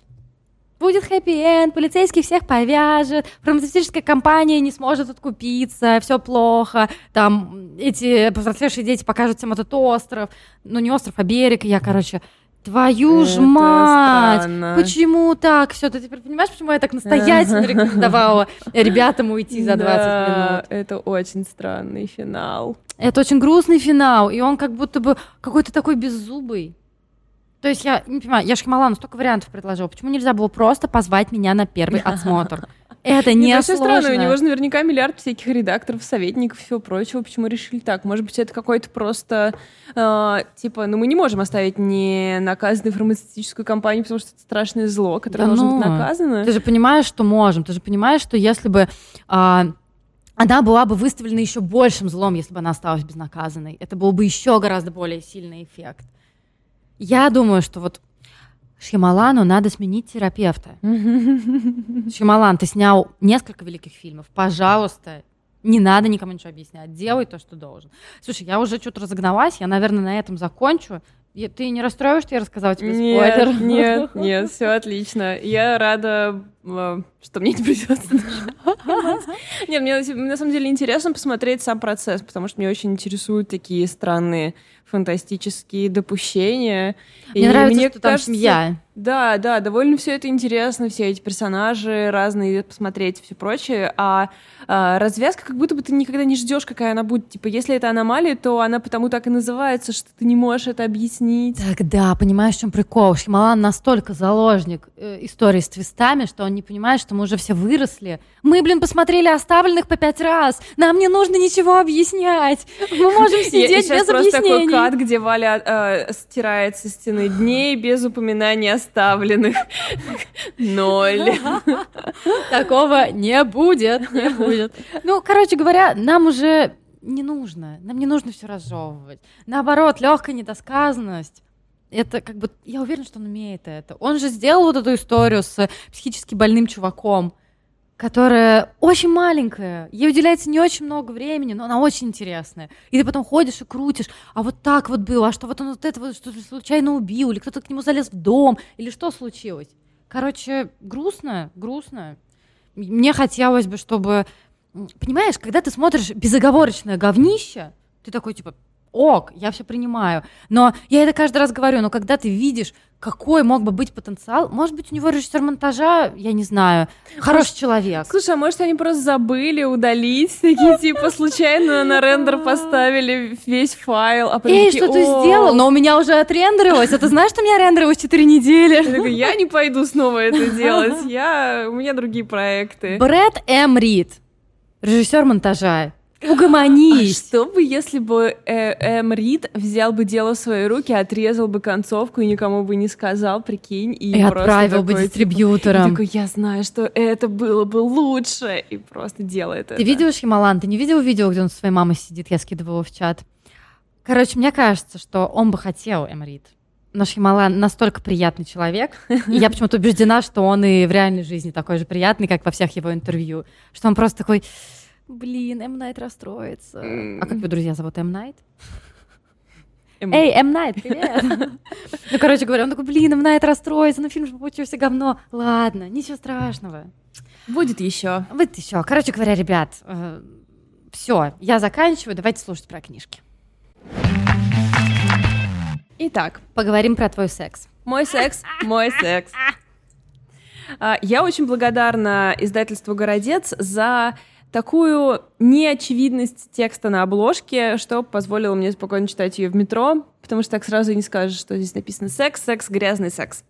Speaker 2: Будет хэппи-энд, полицейский всех повяжет, фармацевтическая компания не сможет откупиться, все плохо, там эти повзрослевшие дети покажут всем этот остров, ну не остров, а берег, и я, короче, Твою ж
Speaker 1: Это
Speaker 2: мать!
Speaker 1: странно.
Speaker 2: Почему так все? Ты теперь понимаешь, почему я так настоятельно рекомендовала ребятам уйти за 20
Speaker 1: Да,
Speaker 2: минут?
Speaker 1: это очень странный финал.
Speaker 2: Это очень грустный финал, и он как будто бы какой-то такой беззубый. То есть я не понимаю, я ж Хималану столько вариантов предложила. Почему нельзя было просто позвать меня на первый осмотр? Это не
Speaker 1: это странно, у него же наверняка миллиард всяких редакторов, советников и всего прочего. Почему решили так? Может быть, это какой-то просто, э, типа, ну мы не можем оставить не наказанную фармацевтическую компанию, потому что это страшное зло, которое
Speaker 2: Да
Speaker 1: должно быть
Speaker 2: ну,
Speaker 1: наказано.
Speaker 2: Ты же понимаешь, что можем. Ты же понимаешь, что если бы а, она была бы выставлена еще большим злом, если бы она осталась безнаказанной, это был бы еще гораздо более сильный эффект. Я думаю, что вот Шьямалану надо сменить терапевта. Шьямалан, ты снял несколько великих фильмов. Пожалуйста, не надо никому ничего объяснять. Делай то, что должен. Слушай, я уже что-то разогналась, я, наверное, на этом закончу. Ты не расстроишь, что я рассказала тебе
Speaker 1: Нет,
Speaker 2: спойлер?
Speaker 1: нет, нет, все отлично. Я рада, что мне не придется. Нет, мне на самом деле интересно посмотреть сам процесс, потому что меня очень интересуют такие странные фантастические допущения.
Speaker 2: Мне
Speaker 1: И
Speaker 2: нравится,
Speaker 1: мне
Speaker 2: что там
Speaker 1: кажется,
Speaker 2: семья.
Speaker 1: Да, да, довольно все это интересно, все эти персонажи разные, посмотреть и все прочее. А, а, развязка, как будто бы ты никогда не ждешь, какая она будет. Типа, если это аномалия, то она потому так и называется, что ты не можешь это объяснить.
Speaker 2: Так да, понимаешь, в чем прикол? Шималан настолько заложник э, истории с твистами, что он не понимает, что мы уже все выросли. Мы, блин, посмотрели оставленных по пять раз. Нам не нужно ничего объяснять. Мы можем сидеть без
Speaker 1: просто такой
Speaker 2: объяснений.
Speaker 1: кат, где Валя э, стирает со стены дней без упоминаний оставленных. Ноль.
Speaker 2: Такого не будет, не будет. Ну, короче говоря, нам уже не нужно. Нам не нужно все разжевывать. Наоборот, легкая недосказанность. Это как бы, я уверена, что он умеет это. Он же сделал вот эту историю с психически больным чуваком, которая очень маленькая, ей уделяется не очень много времени, но она очень интересная. И ты потом ходишь и крутишь, а вот так вот было, а что вот он вот это вот что-то случайно убил, или кто-то к нему залез в дом, или что случилось. Короче, грустно, грустно. Мне хотелось бы, чтобы... Понимаешь, когда ты смотришь безоговорочное говнище, ты такой, типа, ок, я все принимаю. Но я это каждый раз говорю, но когда ты видишь, какой мог бы быть потенциал, может быть, у него режиссер монтажа, я не знаю, хороший человек.
Speaker 1: Слушай, а может они просто забыли удалить, такие типа случайно на рендер поставили весь файл, а
Speaker 2: Эй, что ты сделал? Но у меня уже отрендерилось. А ты знаешь, что у меня рендерилось 4 недели?
Speaker 1: Я не пойду снова это делать, я, у меня другие проекты.
Speaker 2: Брэд М. Рид, режиссер монтажа.
Speaker 1: А
Speaker 2: Угомонись.
Speaker 1: что бы, если бы э, Эм Рид взял бы дело в свои руки, отрезал бы концовку и никому бы не сказал, прикинь, и,
Speaker 2: И отправил бы
Speaker 1: такой, типа,
Speaker 2: дистрибьюторам.
Speaker 1: и такой, я знаю, что это было бы лучше, и просто делает это.
Speaker 2: Ты видел Хималан? Ты не видел видео, где он со своей мамой сидит? Я скидывала в чат. Короче, мне кажется, что он бы хотел Эмрит. Но Шималан настолько приятный человек, и я почему-то убеждена, что он и в реальной жизни такой же приятный, как во всех его интервью. Что он просто такой, блин, М. Найт расстроится. А как вы, друзья, зовут М. Найт? Эй, М. Найт, привет! Ну, короче говоря, он такой, блин, М. Найт расстроится, ну фильм же получился говно. Ладно, ничего страшного.
Speaker 1: Будет еще.
Speaker 2: Вот еще. Короче говоря, ребят, все, я заканчиваю. Давайте слушать про книжки.
Speaker 1: Итак,
Speaker 2: Поговорим про твой секс.
Speaker 1: Мой секс, мой секс. А, Я очень благодарна издательству «Городец» за такую неочевидность текста на обложке, что позволило мне спокойно читать ее в метро, потому что так сразу и не скажешь, что здесь написано «секс, секс, грязный секс».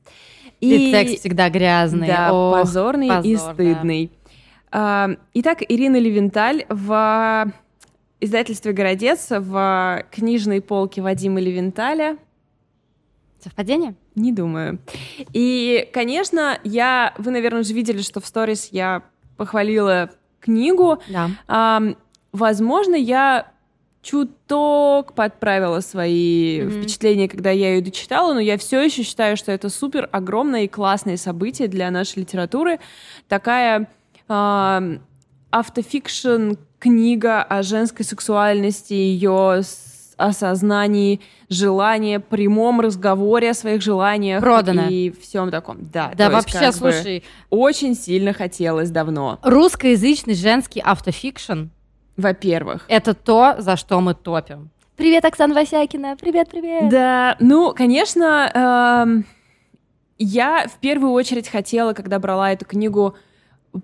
Speaker 2: И секс всегда грязный.
Speaker 1: Да,
Speaker 2: Ох,
Speaker 1: позорный и
Speaker 2: позор, да.
Speaker 1: стыдный. А, Итак, Ирина Левенталь в издательстве «Городец» в книжной полке Вадима Левенталя
Speaker 2: Совпадение?
Speaker 1: не думаю. И, конечно, я... Вы, наверное, уже видели, что в сторис я похвалила книгу.
Speaker 2: Да.
Speaker 1: Ам, возможно, я чуток подправила свои
Speaker 2: Мгм.
Speaker 1: впечатления, когда я ее дочитала, но я все еще считаю, что это супер огромное и классное событие для нашей литературы. Такая автофикшн книга о женской сексуальности, ее осознании, желания, прямом разговоре о своих желаниях
Speaker 2: Продано.
Speaker 1: и всем таком. Да,
Speaker 2: Да,
Speaker 1: есть
Speaker 2: вообще,
Speaker 1: бы
Speaker 2: слушай,
Speaker 1: очень сильно хотелось давно.
Speaker 2: русскоязычный женский автофикшн
Speaker 1: Во-первых.
Speaker 2: — это то, за что мы топим. Привет, Оксана Васякина. Привет, привет.
Speaker 1: Да, ну, конечно, эм, я в первую очередь хотела, когда брала эту книгу,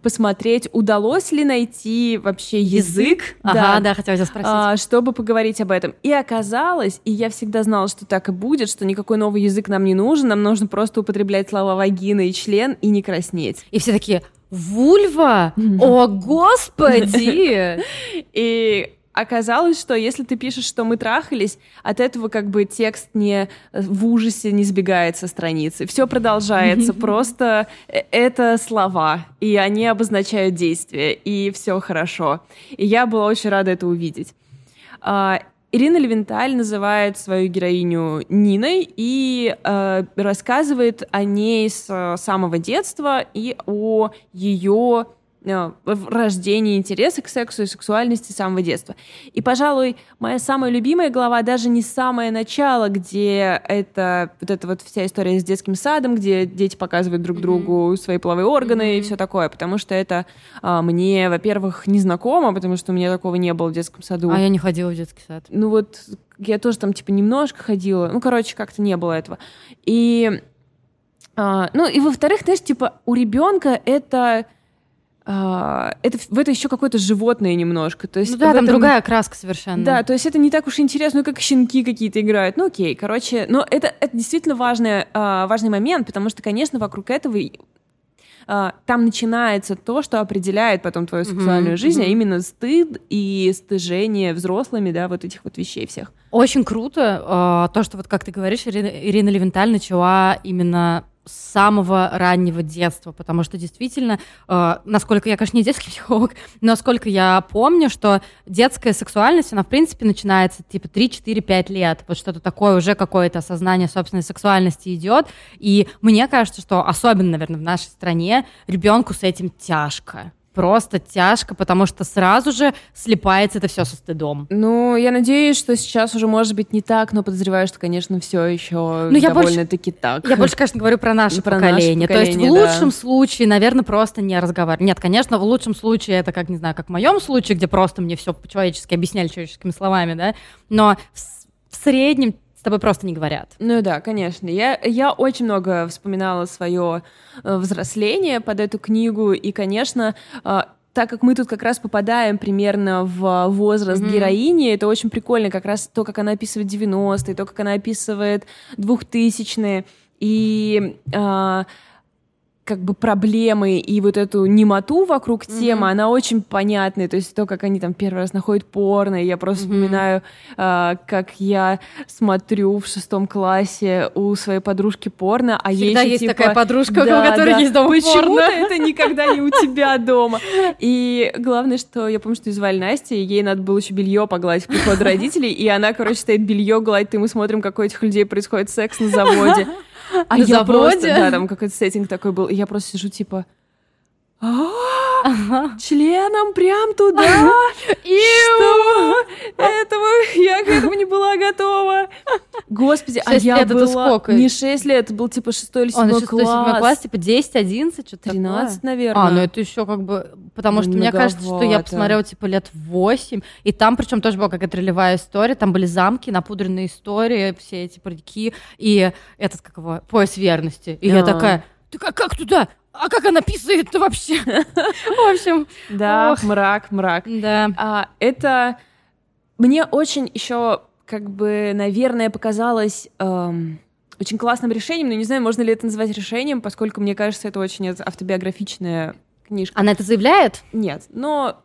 Speaker 1: посмотреть, удалось ли найти вообще язык,
Speaker 2: ага, да, да, хотела тебя спросить,
Speaker 1: а, чтобы поговорить об этом. И оказалось, и я всегда знала, что так и будет, что никакой новый язык нам не нужен, нам нужно просто употреблять слова вагина и член и не краснеть.
Speaker 2: И все такие, вульва? О, господи!
Speaker 1: И оказалось, что если ты пишешь, что мы трахались, от этого как бы текст не в ужасе не сбегает со страницы. Все продолжается, просто э, это слова, и они обозначают действие, и все хорошо. И я была очень рада это увидеть. А, Ирина Левенталь называет свою героиню Ниной и э, рассказывает о ней с самого детства и о ее Э, в рождении интереса к сексу и сексуальности с самого детства. И, пожалуй, моя самая любимая глава даже не самое начало, где это вот эта вот вся история с детским садом, где дети показывают друг другу mm-hmm. свои половые органы mm-hmm. и все такое, потому что это а, мне, во-первых, незнакомо, потому что у меня такого не было в детском саду.
Speaker 2: А я не ходила в детский сад.
Speaker 1: Ну вот я тоже там типа немножко ходила, ну короче как-то не было этого. И а, ну и во-вторых, знаешь, типа у ребенка это а, это, в это еще какое-то животное немножко. То есть
Speaker 2: ну да, там этом... другая краска совершенно.
Speaker 1: Да, то есть это не так уж интересно, ну как щенки какие-то играют. Ну окей, короче, но это, это действительно важный, а, важный момент, потому что, конечно, вокруг этого а, там начинается то, что определяет потом твою сексуальную mm-hmm, жизнь, mm-hmm. а именно стыд и стыжение взрослыми, да, вот этих вот вещей всех.
Speaker 2: Очень круто то, что вот как ты говоришь, Ирина, Ирина Левенталь начала именно с самого раннего детства, потому что действительно, э, насколько я, конечно, не детский психолог, но насколько я помню, что детская сексуальность, она, в принципе, начинается типа 3-4-5 лет, вот что-то такое, уже какое-то осознание собственной сексуальности идет, и мне кажется, что особенно, наверное, в нашей стране ребенку с этим тяжко просто тяжко, потому что сразу же слепается это все со стыдом.
Speaker 1: Ну, я надеюсь, что сейчас уже может быть не так, но подозреваю, что, конечно, все еще ну, довольно-таки так.
Speaker 2: Я больше, конечно, говорю про наше, про поколение. наше поколение. То есть в лучшем да. случае, наверное, просто не разговаривать. Нет, конечно, в лучшем случае это как, не знаю, как в моем случае, где просто мне все по-человечески объясняли человеческими словами, да, но в, в среднем тобой просто не говорят.
Speaker 1: Ну да, конечно. Я, я очень много вспоминала свое э, взросление под эту книгу, и, конечно, э, так как мы тут как раз попадаем примерно в возраст mm-hmm. героини, это очень прикольно, как раз то, как она описывает 90-е, то, как она описывает 2000-е, и э, как бы проблемы и вот эту немоту вокруг темы, mm-hmm. она очень понятная. То есть то, как они там первый раз находят порно, я просто mm-hmm. вспоминаю, э, как я смотрю в шестом классе у своей подружки порно, а
Speaker 2: Всегда
Speaker 1: ей
Speaker 2: есть
Speaker 1: типа,
Speaker 2: такая подружка, да, у которой да, есть дома
Speaker 1: Почему-то это никогда не у тебя дома. И главное, что я помню, что звали Настя, ей надо было еще белье погладить в приходу родителей, и она, короче, стоит белье гладит, и мы смотрим, какой у этих людей происходит секс на заводе. А я заводе? просто, да, там какой-то сеттинг такой был, и я просто сижу типа, членом прям туда. Что? Этого я к этому не была готова. Господи, а я была... сколько? Не 6 лет, это был типа 6 или 7 класс. 6 класс,
Speaker 2: типа 10, 11, что-то
Speaker 1: 13, наверное.
Speaker 2: А, ну это еще как бы... Потому что мне кажется, что я посмотрела типа лет 8, и там причем тоже была какая-то ролевая история, там были замки, напудренные истории, все эти парики, и этот, как его, пояс верности. И я а. такая, ты как, как туда? а как она писает-то вообще? В общем.
Speaker 1: Да, мрак, мрак.
Speaker 2: Да.
Speaker 1: А, это мне очень еще, как бы, наверное, показалось эм, очень классным решением, но не знаю, можно ли это назвать решением, поскольку мне кажется, это очень автобиографичная книжка.
Speaker 2: Она это заявляет?
Speaker 1: Нет, но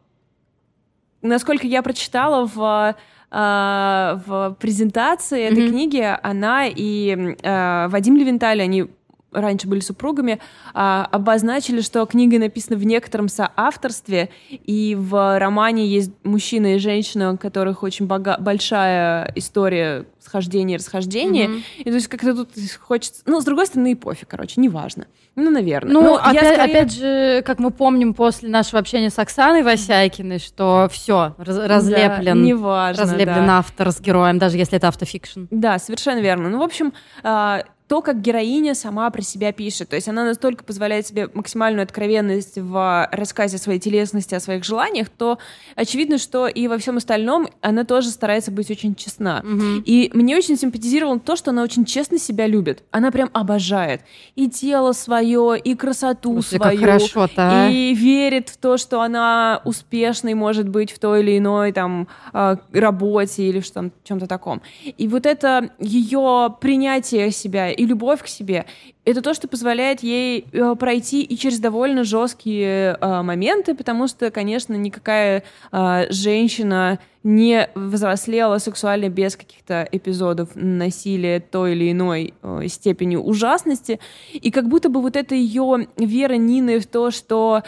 Speaker 1: насколько я прочитала в э, в презентации этой mm-hmm. книги она и э, Вадим Левенталь, они раньше были супругами, а, обозначили, что книга написана в некотором соавторстве, и в романе есть мужчина и женщина, у которых очень бога- большая история схождения и расхождения. Mm-hmm. И то есть как-то тут хочется... Ну, с другой стороны, и пофиг, короче, неважно. Ну, наверное.
Speaker 2: Ну, опять, скорее... опять же, как мы помним после нашего общения с Оксаной Васякиной, что все раз, разлеплен,
Speaker 1: да, неважно,
Speaker 2: разлеплен
Speaker 1: да.
Speaker 2: автор с героем, даже если это автофикшн.
Speaker 1: Да, совершенно верно. Ну, в общем, а, то, как героиня сама про себя пишет. То есть она настолько позволяет себе максимальную откровенность в рассказе о своей телесности, о своих желаниях, то очевидно, что и во всем остальном она тоже старается быть очень честна.
Speaker 2: Мгм.
Speaker 1: И мне очень симпатизировало то, что она очень честно себя любит. Она прям обожает и тело свое, и красоту
Speaker 2: Слушай,
Speaker 1: свою.
Speaker 2: хорошо-то, а.
Speaker 1: И верит в то, что она успешной может быть в той или иной там э, работе или в там, чем-то таком. И вот это ее принятие себя и любовь к себе, это то, что позволяет ей э, пройти и через довольно жесткие э, моменты, потому что, конечно, никакая э, женщина не взрослела сексуально без каких-то эпизодов насилия той или иной степени ужасности. И как будто бы вот эта ее вера Нины в то, что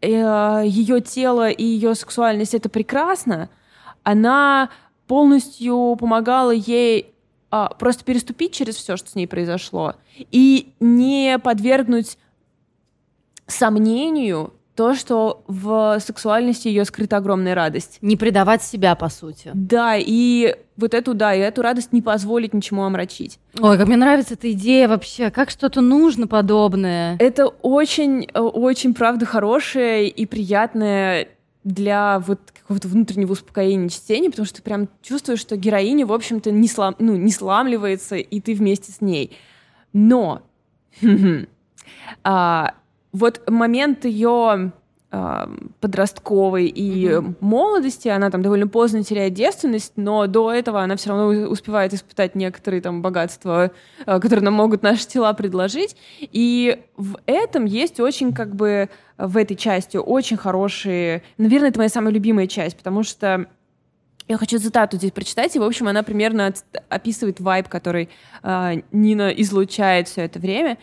Speaker 1: ее тело и ее сексуальность это прекрасно, она полностью помогала ей а, просто переступить через все, что с ней произошло, и не подвергнуть сомнению то, что в сексуальности ее скрыта огромная радость.
Speaker 2: Не предавать себя, по сути.
Speaker 1: Да, и вот эту, да, и эту радость не позволить ничему омрачить.
Speaker 2: Ой, как мне нравится эта идея вообще. Как что-то нужно подобное.
Speaker 1: Это очень, э, очень, правда, хорошее и приятное для вот какого-то внутреннего успокоения чтения, потому что ты прям чувствуешь, что героиня, в общем-то, не, слам, ну, не сламливается, и ты вместе с ней. Но а, вот момент ее подростковой и
Speaker 2: Мгм.
Speaker 1: молодости, она там довольно поздно теряет девственность, но до этого она все равно успевает испытать некоторые там богатства, э, которые нам могут наши тела предложить. И в этом есть очень как бы в этой части очень хорошие... Наверное, это моя самая любимая часть, потому что я хочу цитату здесь прочитать, и, в общем, она примерно описывает вайб, который э, Нина излучает все это время.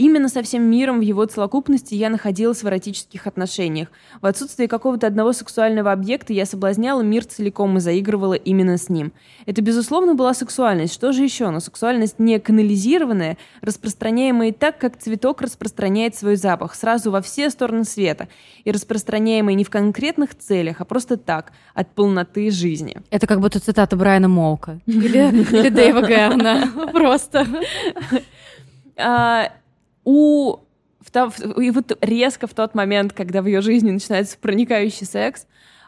Speaker 1: Именно со всем миром в его целокупности я находилась в эротических отношениях. В отсутствии какого-то одного сексуального объекта я соблазняла мир целиком и заигрывала именно с ним. Это, безусловно, была сексуальность. Что же еще? Но сексуальность не канализированная, распространяемая так, как цветок распространяет свой запах, сразу во все стороны света, и распространяемая не в конкретных целях, а просто так, от полноты жизни.
Speaker 2: Это как будто цитата Брайана Моука. Или, или Дэйва Гэрна. Просто.
Speaker 1: А, у в то- в- и вот резко в тот момент, когда в ее жизни начинается проникающий секс,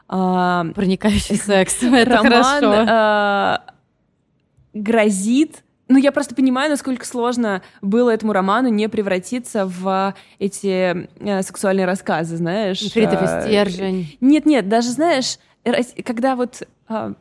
Speaker 1: а,
Speaker 2: Проникающий секс. Это
Speaker 1: роман
Speaker 2: хорошо.
Speaker 1: а, грозит. Ну, я просто понимаю, насколько сложно было этому роману не превратиться в эти э, сексуальные рассказы, знаешь.
Speaker 2: Фритов и
Speaker 1: а,
Speaker 2: стержень.
Speaker 1: Нет, нет, даже знаешь, когда вот а,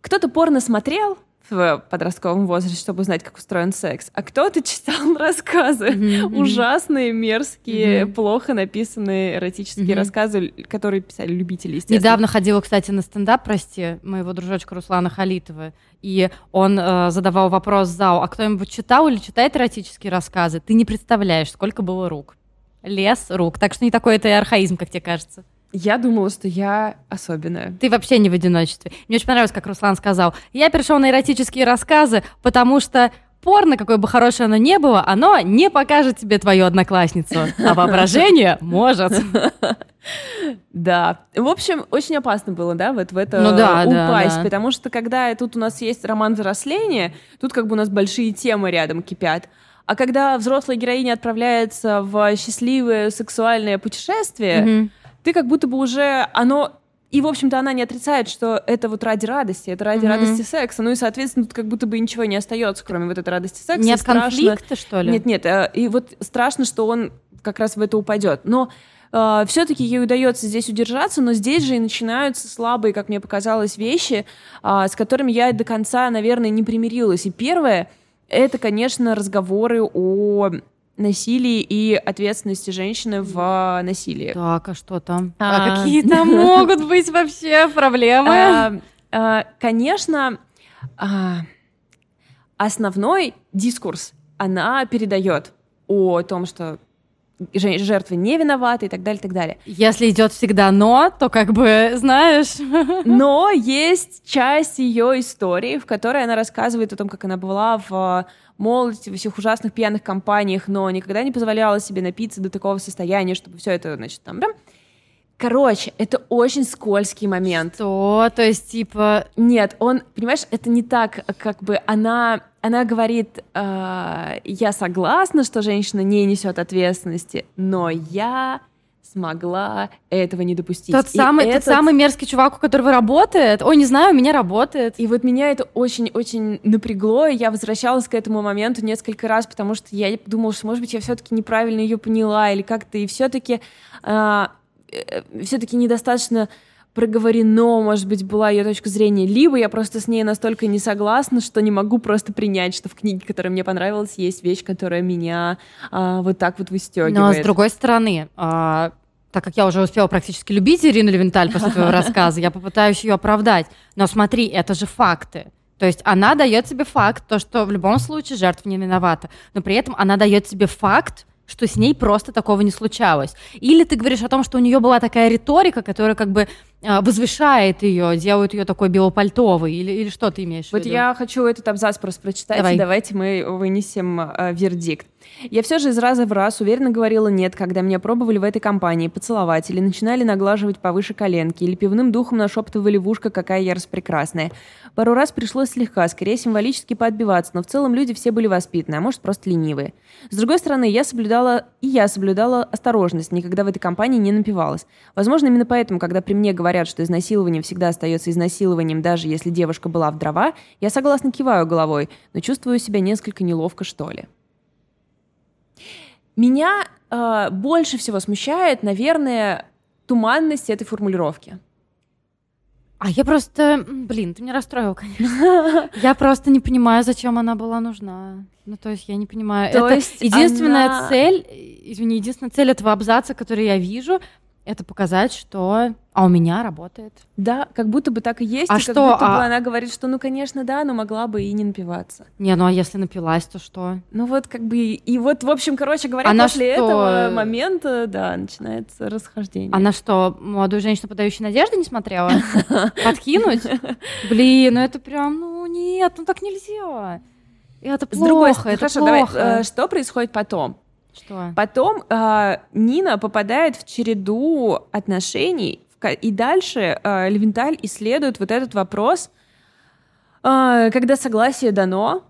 Speaker 1: кто-то порно смотрел в подростковом возрасте, чтобы узнать, как устроен секс, а кто-то читал рассказы,
Speaker 2: мгм.
Speaker 1: ужасные, мерзкие,
Speaker 2: Мгм.
Speaker 1: плохо написанные эротические
Speaker 2: Мгм.
Speaker 1: рассказы, которые писали любители, естественно.
Speaker 2: Недавно ходила, кстати, на стендап, прости, моего дружочка Руслана Халитова, и он э, задавал вопрос зал, а кто-нибудь читал или читает эротические рассказы? Ты не представляешь, сколько было рук. Лес рук. Так что не такой это и архаизм, как тебе кажется.
Speaker 1: Я думала, что я особенная.
Speaker 2: Ты вообще не в одиночестве. Мне очень понравилось, как Руслан сказал. Я перешел на эротические рассказы, потому что порно, какое бы хорошее оно не было, оно не покажет тебе твою одноклассницу. А воображение может.
Speaker 1: Да. В общем, очень опасно было, да, вот в это
Speaker 2: Ну да, да,
Speaker 1: упасть,
Speaker 2: да.
Speaker 1: потому что когда тут у нас есть роман взросления, тут как бы у нас большие темы рядом кипят. А когда взрослая героиня отправляется в счастливое сексуальное путешествие,
Speaker 2: Мгм.
Speaker 1: Ты как будто бы уже оно и, в общем-то, она не отрицает, что это вот ради радости, это ради
Speaker 2: Мгм.
Speaker 1: радости секса. Ну и, соответственно, тут как будто бы ничего не остается, кроме вот этой радости секса.
Speaker 2: Нет
Speaker 1: страшно-
Speaker 2: конфликта, что ли?
Speaker 1: Нет, нет, э, и вот страшно, что он как раз в это упадет. Но все-таки ей удается здесь удержаться, но здесь же и начинаются слабые, как мне показалось, вещи, а, с которыми я до конца, наверное, не примирилась. И первое это, конечно, разговоры о насилии и ответственности женщины в а, насилии.
Speaker 2: Так, а что там?
Speaker 1: А.
Speaker 2: А какие там могут быть вообще проблемы?
Speaker 1: А, Конечно, основной дискурс она передает о том, что жертвы не виноваты и так далее, и так далее.
Speaker 2: Если идет всегда но, то как бы, знаешь...
Speaker 1: Но есть часть ее истории, в которой она рассказывает о том, как она была в молодости, во всех ужасных пьяных компаниях, но никогда не позволяла себе напиться до такого состояния, чтобы все это, значит, там, прям. Короче, это очень скользкий момент.
Speaker 2: Что? То есть, типа...
Speaker 1: Нет, он, понимаешь, это не так, как бы она, она говорит, э, я согласна, что женщина не несет ответственности, но я смогла этого не допустить.
Speaker 2: Тот самый,
Speaker 1: и
Speaker 2: тот
Speaker 1: этот...
Speaker 2: самый мерзкий чувак, у которого работает. Ой, не знаю, у меня работает.
Speaker 1: И вот меня это очень-очень напрягло, и я возвращалась к этому моменту несколько раз, потому что я думала, что, может быть, я все-таки неправильно ее поняла, или как-то, и все-таки э, Э, все-таки недостаточно проговорено, может быть, была ее точка зрения, либо я просто с ней настолько не согласна, что не могу просто принять, что в книге, которая мне понравилась, есть вещь, которая меня а, вот так вот выстегивает.
Speaker 2: Но с другой стороны, а, так как я уже успела практически любить Ирину Левенталь после твоего рассказа, я попытаюсь ее оправдать. Но смотри, это же факты. То есть она дает тебе факт, то, что в любом случае жертва не виновата, но при этом она дает тебе факт, что с ней просто такого не случалось. Или ты говоришь о том, что у нее была такая риторика, которая как бы а, возвышает ее, делает ее такой белопальтовой, или, или что ты имеешь
Speaker 1: вот
Speaker 2: в виду?
Speaker 1: Вот я хочу этот абзац просто прочитать,
Speaker 2: Давай.
Speaker 1: и давайте мы вынесем э, вердикт. Я все же из раза в раз уверенно говорила «нет», когда меня пробовали в этой компании поцеловать или начинали наглаживать повыше коленки, или пивным духом нашептывали в ушко «какая я распрекрасная». Пару раз пришлось слегка, скорее символически поотбиваться, но в целом люди все были воспитаны, а может просто ленивые. С другой стороны, я соблюдала, и я соблюдала осторожность, никогда в этой компании не напивалась. Возможно, именно поэтому, когда при мне говорят, что изнасилование всегда остается изнасилованием, даже если девушка была в дрова, я согласно киваю головой, но чувствую себя несколько неловко, что ли. Меня э, больше всего смущает, наверное, туманность этой формулировки.
Speaker 2: А я просто, блин, ты меня расстроил, конечно. Я просто не понимаю, зачем она была нужна. Ну, то есть я не понимаю.
Speaker 1: То
Speaker 2: это
Speaker 1: есть
Speaker 2: единственная
Speaker 1: она...
Speaker 2: цель, извини, единственная цель этого абзаца, который я вижу, это показать, что а у меня работает.
Speaker 1: Да, как будто бы так и есть.
Speaker 2: А
Speaker 1: и
Speaker 2: что?
Speaker 1: Как будто
Speaker 2: а...
Speaker 1: бы она говорит, что ну, конечно, да, но могла бы и не напиваться.
Speaker 2: Не, ну а если напилась, то что?
Speaker 1: Ну вот как бы и вот, в общем, короче говоря,
Speaker 2: она
Speaker 1: после
Speaker 2: что?
Speaker 1: этого момента, да, начинается расхождение.
Speaker 2: Она что, молодую женщину, подающую надежды, не смотрела? Подкинуть? Блин, ну это прям, ну нет, ну так нельзя. Это плохо, это
Speaker 1: хорошо,
Speaker 2: плохо.
Speaker 1: давай, э, что происходит потом?
Speaker 2: Что?
Speaker 1: Потом э, Нина попадает в череду отношений, и дальше э, Левенталь исследует вот этот вопрос, э, когда согласие дано,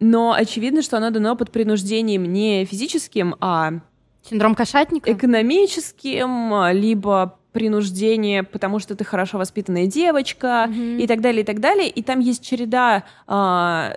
Speaker 1: но очевидно, что оно дано под принуждением не физическим, а
Speaker 2: Синдром кошатника?
Speaker 1: экономическим, либо принуждение, потому что ты хорошо воспитанная девочка
Speaker 2: Мгм.
Speaker 1: и так далее, и так далее. И там есть череда а,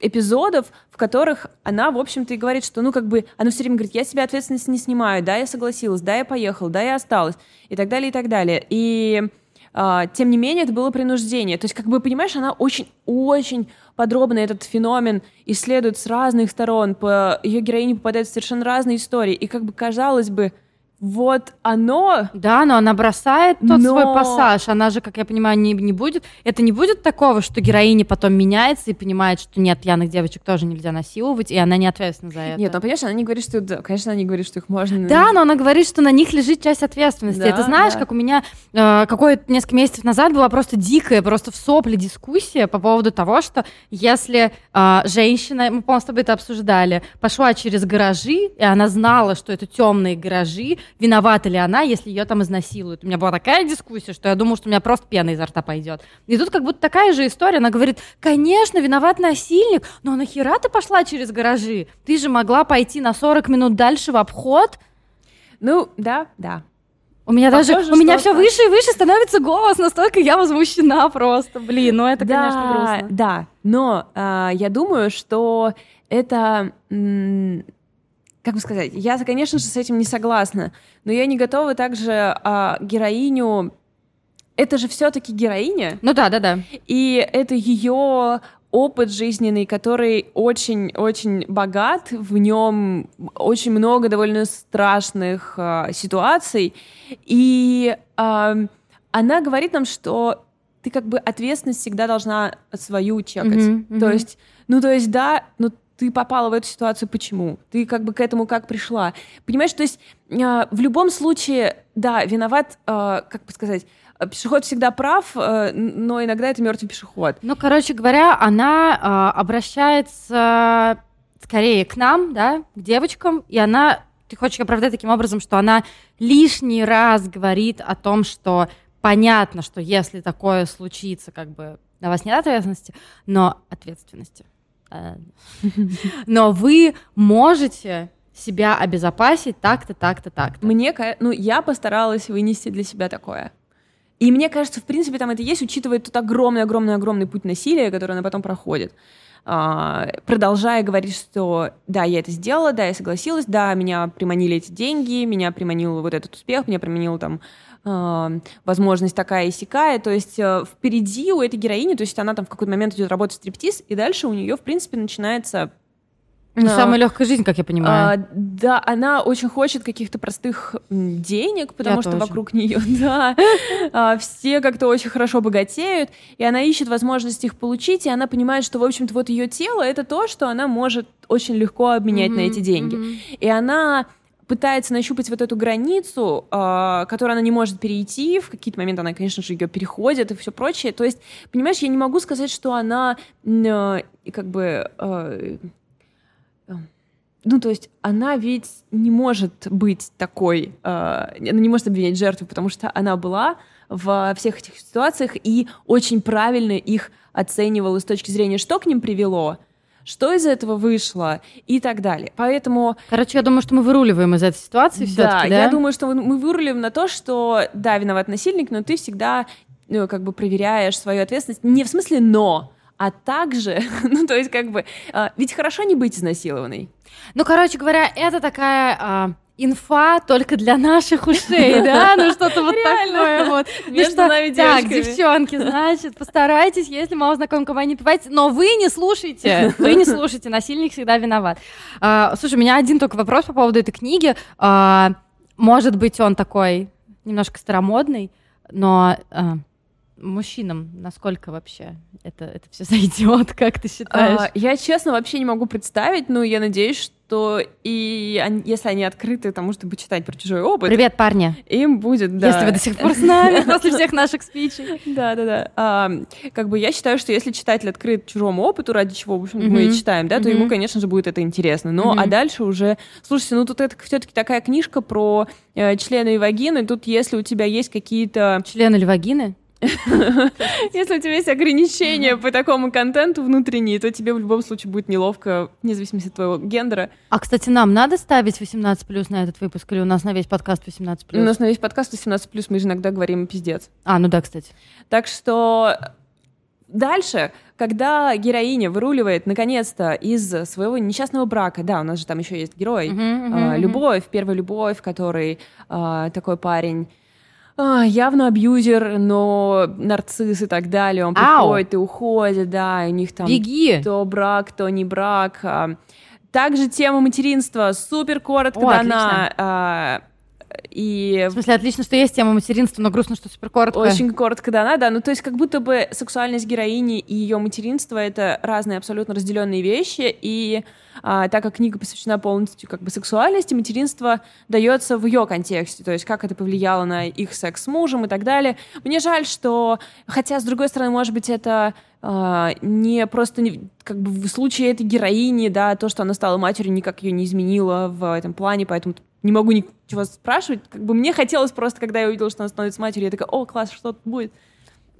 Speaker 1: эпизодов, в которых она, в общем-то, и говорит, что, ну, как бы, она все время говорит, я себя ответственность не снимаю, да, я согласилась, да, я поехала, да, я осталась, и так далее, и так далее. И а, тем не менее, это было принуждение. То есть, как бы, понимаешь, она очень-очень подробно этот феномен исследует с разных сторон. По ее героине попадают в совершенно разные истории. И, как бы, казалось бы, вот оно...
Speaker 2: Да, но она бросает тот
Speaker 1: Но-
Speaker 2: свой пассаж. Она же, как я понимаю, не, не будет. Это не будет такого, что героиня потом меняется и понимает, что нет, пьяных девочек тоже нельзя насиловать, и она не ответственна за это.
Speaker 1: Нет, ну, понимаешь, она не говорит, что... Конечно, она не говорит, что их можно...
Speaker 2: Да, но она говорит, что на них лежит часть ответственности.
Speaker 1: Да,
Speaker 2: Это знаешь,
Speaker 1: да.
Speaker 2: как у меня э, какое-то несколько месяцев назад была просто дикая, просто в сопле дискуссия по поводу того, что если э, женщина, мы, по-моему, с тобой это обсуждали, пошла через гаражи, и она знала, что это темные гаражи, виновата ли она, если ее там изнасилуют. У меня была такая дискуссия, что я думала, что у меня просто пена изо рта пойдет. И тут как будто такая же история. Она говорит, конечно, виноват насильник, но нахера ты пошла через гаражи? Ты же могла пойти на 40 минут дальше в обход,
Speaker 1: Ну, да, да.
Speaker 2: у меня
Speaker 1: Похоже,
Speaker 2: даже, у меня все выше и выше становится голос, настолько я возмущена просто. Блин, ну это,
Speaker 1: да,
Speaker 2: конечно, грустно.
Speaker 1: Да, но а, я думаю, что это... как бы сказать, я, конечно же, с этим не согласна, но я не готова также а, героиню... Это же все-таки героиня,
Speaker 2: Ну да, да, да.
Speaker 1: и это ее опыт жизненный, который очень-очень богат, в нем очень много довольно страшных а, ситуаций, и а, она говорит нам, что ты как бы ответственность всегда должна свою чекать.
Speaker 2: Мгм,
Speaker 1: То
Speaker 2: мгм.
Speaker 1: есть, ну то есть да, но ты попала в эту ситуацию почему? Ты как бы к этому как пришла? Понимаешь, то есть а, в любом случае, да, виноват, а, как бы сказать, а, пешеход всегда прав, но иногда это мертвый пешеход.
Speaker 2: Ну, короче говоря, она а, обращается скорее к нам, да, к девочкам, и она ты хочешь оправдать таким образом, что она лишний раз говорит о том, что понятно, что если такое случится, как бы на вас нет ответственности, но ответственности. Но вы можете себя обезопасить так-то, так-то, так-то.
Speaker 1: Мне, ну, я постаралась вынести для себя такое. И мне кажется, в принципе, там это есть, учитывая тот огромный-огромный-огромный путь насилия, который она потом проходит. А, продолжая говорить, что да, я это сделала, да, я согласилась, да, меня приманили эти деньги, меня приманил вот этот успех, меня приманил там возможность такая и сякая. То есть э, впереди у этой героини, то есть она там в какой-то момент идет работать в стриптиз, и дальше у нее, в принципе, начинается
Speaker 2: не а, самая легкая жизнь, как я понимаю.
Speaker 1: А, да, она очень хочет каких-то простых денег, потому я что тоже. вокруг нее, да, а, все как-то очень хорошо богатеют, и она ищет возможность их получить, и она понимает, что, в общем-то, вот ее тело это то, что она может очень легко обменять mm-hmm, на эти деньги. Mm-hmm. И она пытается нащупать вот эту границу, э, которую она не может перейти. В какие-то моменты она, конечно же, ее переходит и все прочее. То есть, понимаешь, я не могу сказать, что она э, как бы э, ну, то есть она ведь не может быть такой, э, она не может обвинять жертву, потому что она была во всех этих ситуациях и очень правильно их оценивала с точки зрения, что к ним привело, что из этого вышло и так далее. Поэтому...
Speaker 2: Короче, я думаю, что мы выруливаем из этой ситуации
Speaker 1: да, да, я думаю, что мы выруливаем на то, что, да, виноват насильник, но ты всегда ну, как бы проверяешь свою ответственность. Не в смысле «но», а также, ну, то есть как бы, а, ведь хорошо не быть изнасилованной.
Speaker 2: Ну, короче говоря, это такая а, инфа только для наших ушей, да? Ну, что-то вот такое вот.
Speaker 1: Ну что,
Speaker 2: так, девчонки, значит, постарайтесь, если мало знакомым компании пивайте, но вы не слушайте, вы не слушайте, насильник всегда виноват. А, слушай, у меня один только вопрос по поводу этой книги. А, может быть, он такой немножко старомодный, но а, мужчинам насколько вообще это, это все зайдет, как ты считаешь? А,
Speaker 1: я, честно, вообще не могу представить, но я надеюсь, что и они, если они открыты тому, чтобы читать про чужой опыт...
Speaker 2: Привет, парни!
Speaker 1: Им будет, да.
Speaker 2: Если вы до сих пор с нами после всех наших спичей.
Speaker 1: Да-да-да. А, как бы я считаю, что если читатель открыт чужому опыту, ради чего, в общем, мы и читаем, да, то ему, конечно же, будет это интересно. Но, а дальше уже... Слушайте, ну тут это все-таки такая книжка про э, члены и вагины. Тут, если у тебя есть какие-то...
Speaker 2: Члены или вагины?
Speaker 1: Если у тебя есть ограничения по такому контенту внутренние, то тебе в любом случае будет неловко, вне зависимости от твоего гендера.
Speaker 2: А, кстати, нам надо ставить 18 плюс на этот выпуск, или у нас на весь подкаст 18 плюс?
Speaker 1: У нас на весь подкаст 18 плюс, мы же иногда говорим пиздец.
Speaker 2: А, ну да, кстати.
Speaker 1: Так что дальше, когда героиня выруливает наконец-то из своего несчастного брака, да, у нас же там еще есть герой, uh-huh, uh-huh, любовь, первая любовь, который э, такой парень а, явно абьюзер, но нарцисс и так далее. Он Ау. приходит и уходит, да, у них там
Speaker 2: Беги.
Speaker 1: то брак, то не брак. А, также тема материнства супер коротко О, дана. А, и...
Speaker 2: В смысле, отлично, что есть тема материнства, но грустно, что супер коротко.
Speaker 1: Очень коротко дана, да. Ну, то есть, как будто бы сексуальность героини и ее материнство — это разные абсолютно разделенные вещи, и а, так как книга посвящена полностью как бы сексуальности, материнство дается в ее контексте, то есть как это повлияло на их секс с мужем и так далее. Мне жаль, что, хотя с другой стороны, может быть, это Uh, не просто не, как бы в случае этой героини, да, то, что она стала матерью, никак ее не изменило в этом плане, поэтому не могу ничего спрашивать. Как бы мне хотелось просто, когда я увидела, что она становится матерью, я такая, о, класс, что тут будет.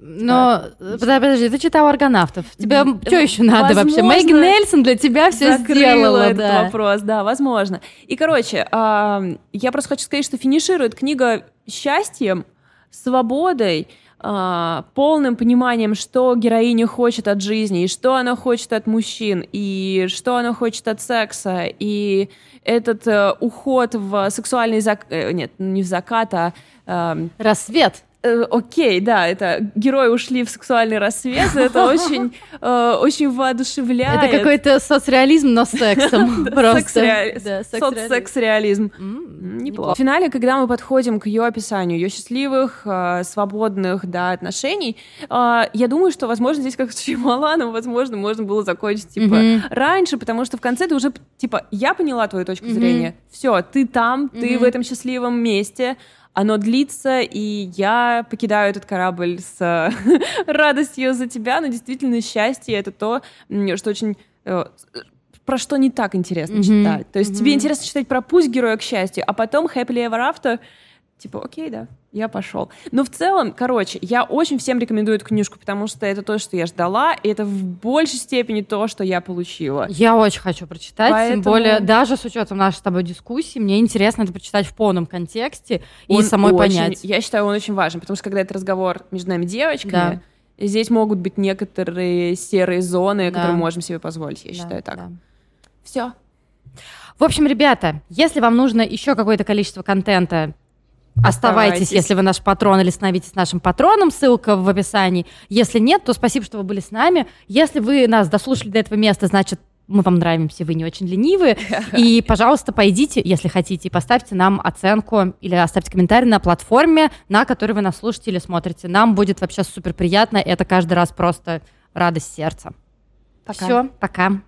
Speaker 2: Но подожди, подожди, ты читал аргонавтов. Тебе что еще надо возможно, вообще? Мэгги Нельсон для тебя все сделала.
Speaker 1: этот да. вопрос, да, возможно. И, короче, э, я просто хочу сказать, что финиширует книга счастьем, свободой, э, полным пониманием, что героиня хочет от жизни, и что она хочет от мужчин, и что она хочет от секса, и этот э, уход в сексуальный закат, э, нет, не в закат, а...
Speaker 2: Э, Рассвет
Speaker 1: Э, окей, да, это герои ушли в сексуальный рассвет, это очень, э, очень воодушевляет.
Speaker 2: Это какой-то соцреализм, но с сексом просто.
Speaker 1: Соцсекс-реализм. Неплохо. В финале, когда мы подходим к ее описанию, ее счастливых, э, свободных, да, отношений, я думаю, что, возможно, здесь как с Чемаланом, возможно, можно было закончить, типа, раньше, потому что в конце ты уже, типа, я поняла твою точку зрения, все, ты там, ты в этом счастливом месте, оно длится, и я покидаю этот корабль с радостью за тебя, но действительно счастье — это то, что очень э, про что не так интересно
Speaker 2: Мгм,
Speaker 1: читать. То есть тебе
Speaker 2: мгм.
Speaker 1: интересно читать про путь героя к счастью, а потом happily ever after, типа, окей, да, я пошел. Но в целом, короче, я очень всем рекомендую эту книжку, потому что это то, что я ждала, и это в большей степени то, что я получила.
Speaker 2: Я очень хочу прочитать,
Speaker 1: Поэтому-
Speaker 2: тем более даже с учетом нашей с тобой дискуссии, мне интересно это прочитать в полном контексте и
Speaker 1: Он
Speaker 2: самой
Speaker 1: очень-
Speaker 2: понять.
Speaker 1: Я считаю, он очень важен, потому что когда это разговор между нами девочками,
Speaker 2: Да.
Speaker 1: здесь могут быть некоторые серые зоны,
Speaker 2: Да.
Speaker 1: которые мы можем себе позволить. Я
Speaker 2: Да,
Speaker 1: считаю так.
Speaker 2: да.
Speaker 1: Все.
Speaker 2: В общем, ребята, если вам нужно еще какое-то количество контента, оставайтесь,
Speaker 1: Оставайтесь.
Speaker 2: если вы наш патрон, или становитесь нашим патроном, ссылка в описании. Если нет, то спасибо, что вы были с нами. Если вы нас дослушали до этого места, значит, мы вам нравимся, вы не очень ленивые. И, пожалуйста, пойдите, если хотите, и поставьте нам оценку или оставьте комментарий на платформе, на которой вы нас слушаете или смотрите. Нам будет вообще супер приятно. Это каждый раз просто радость сердца.
Speaker 1: Пока.
Speaker 2: Все, пока.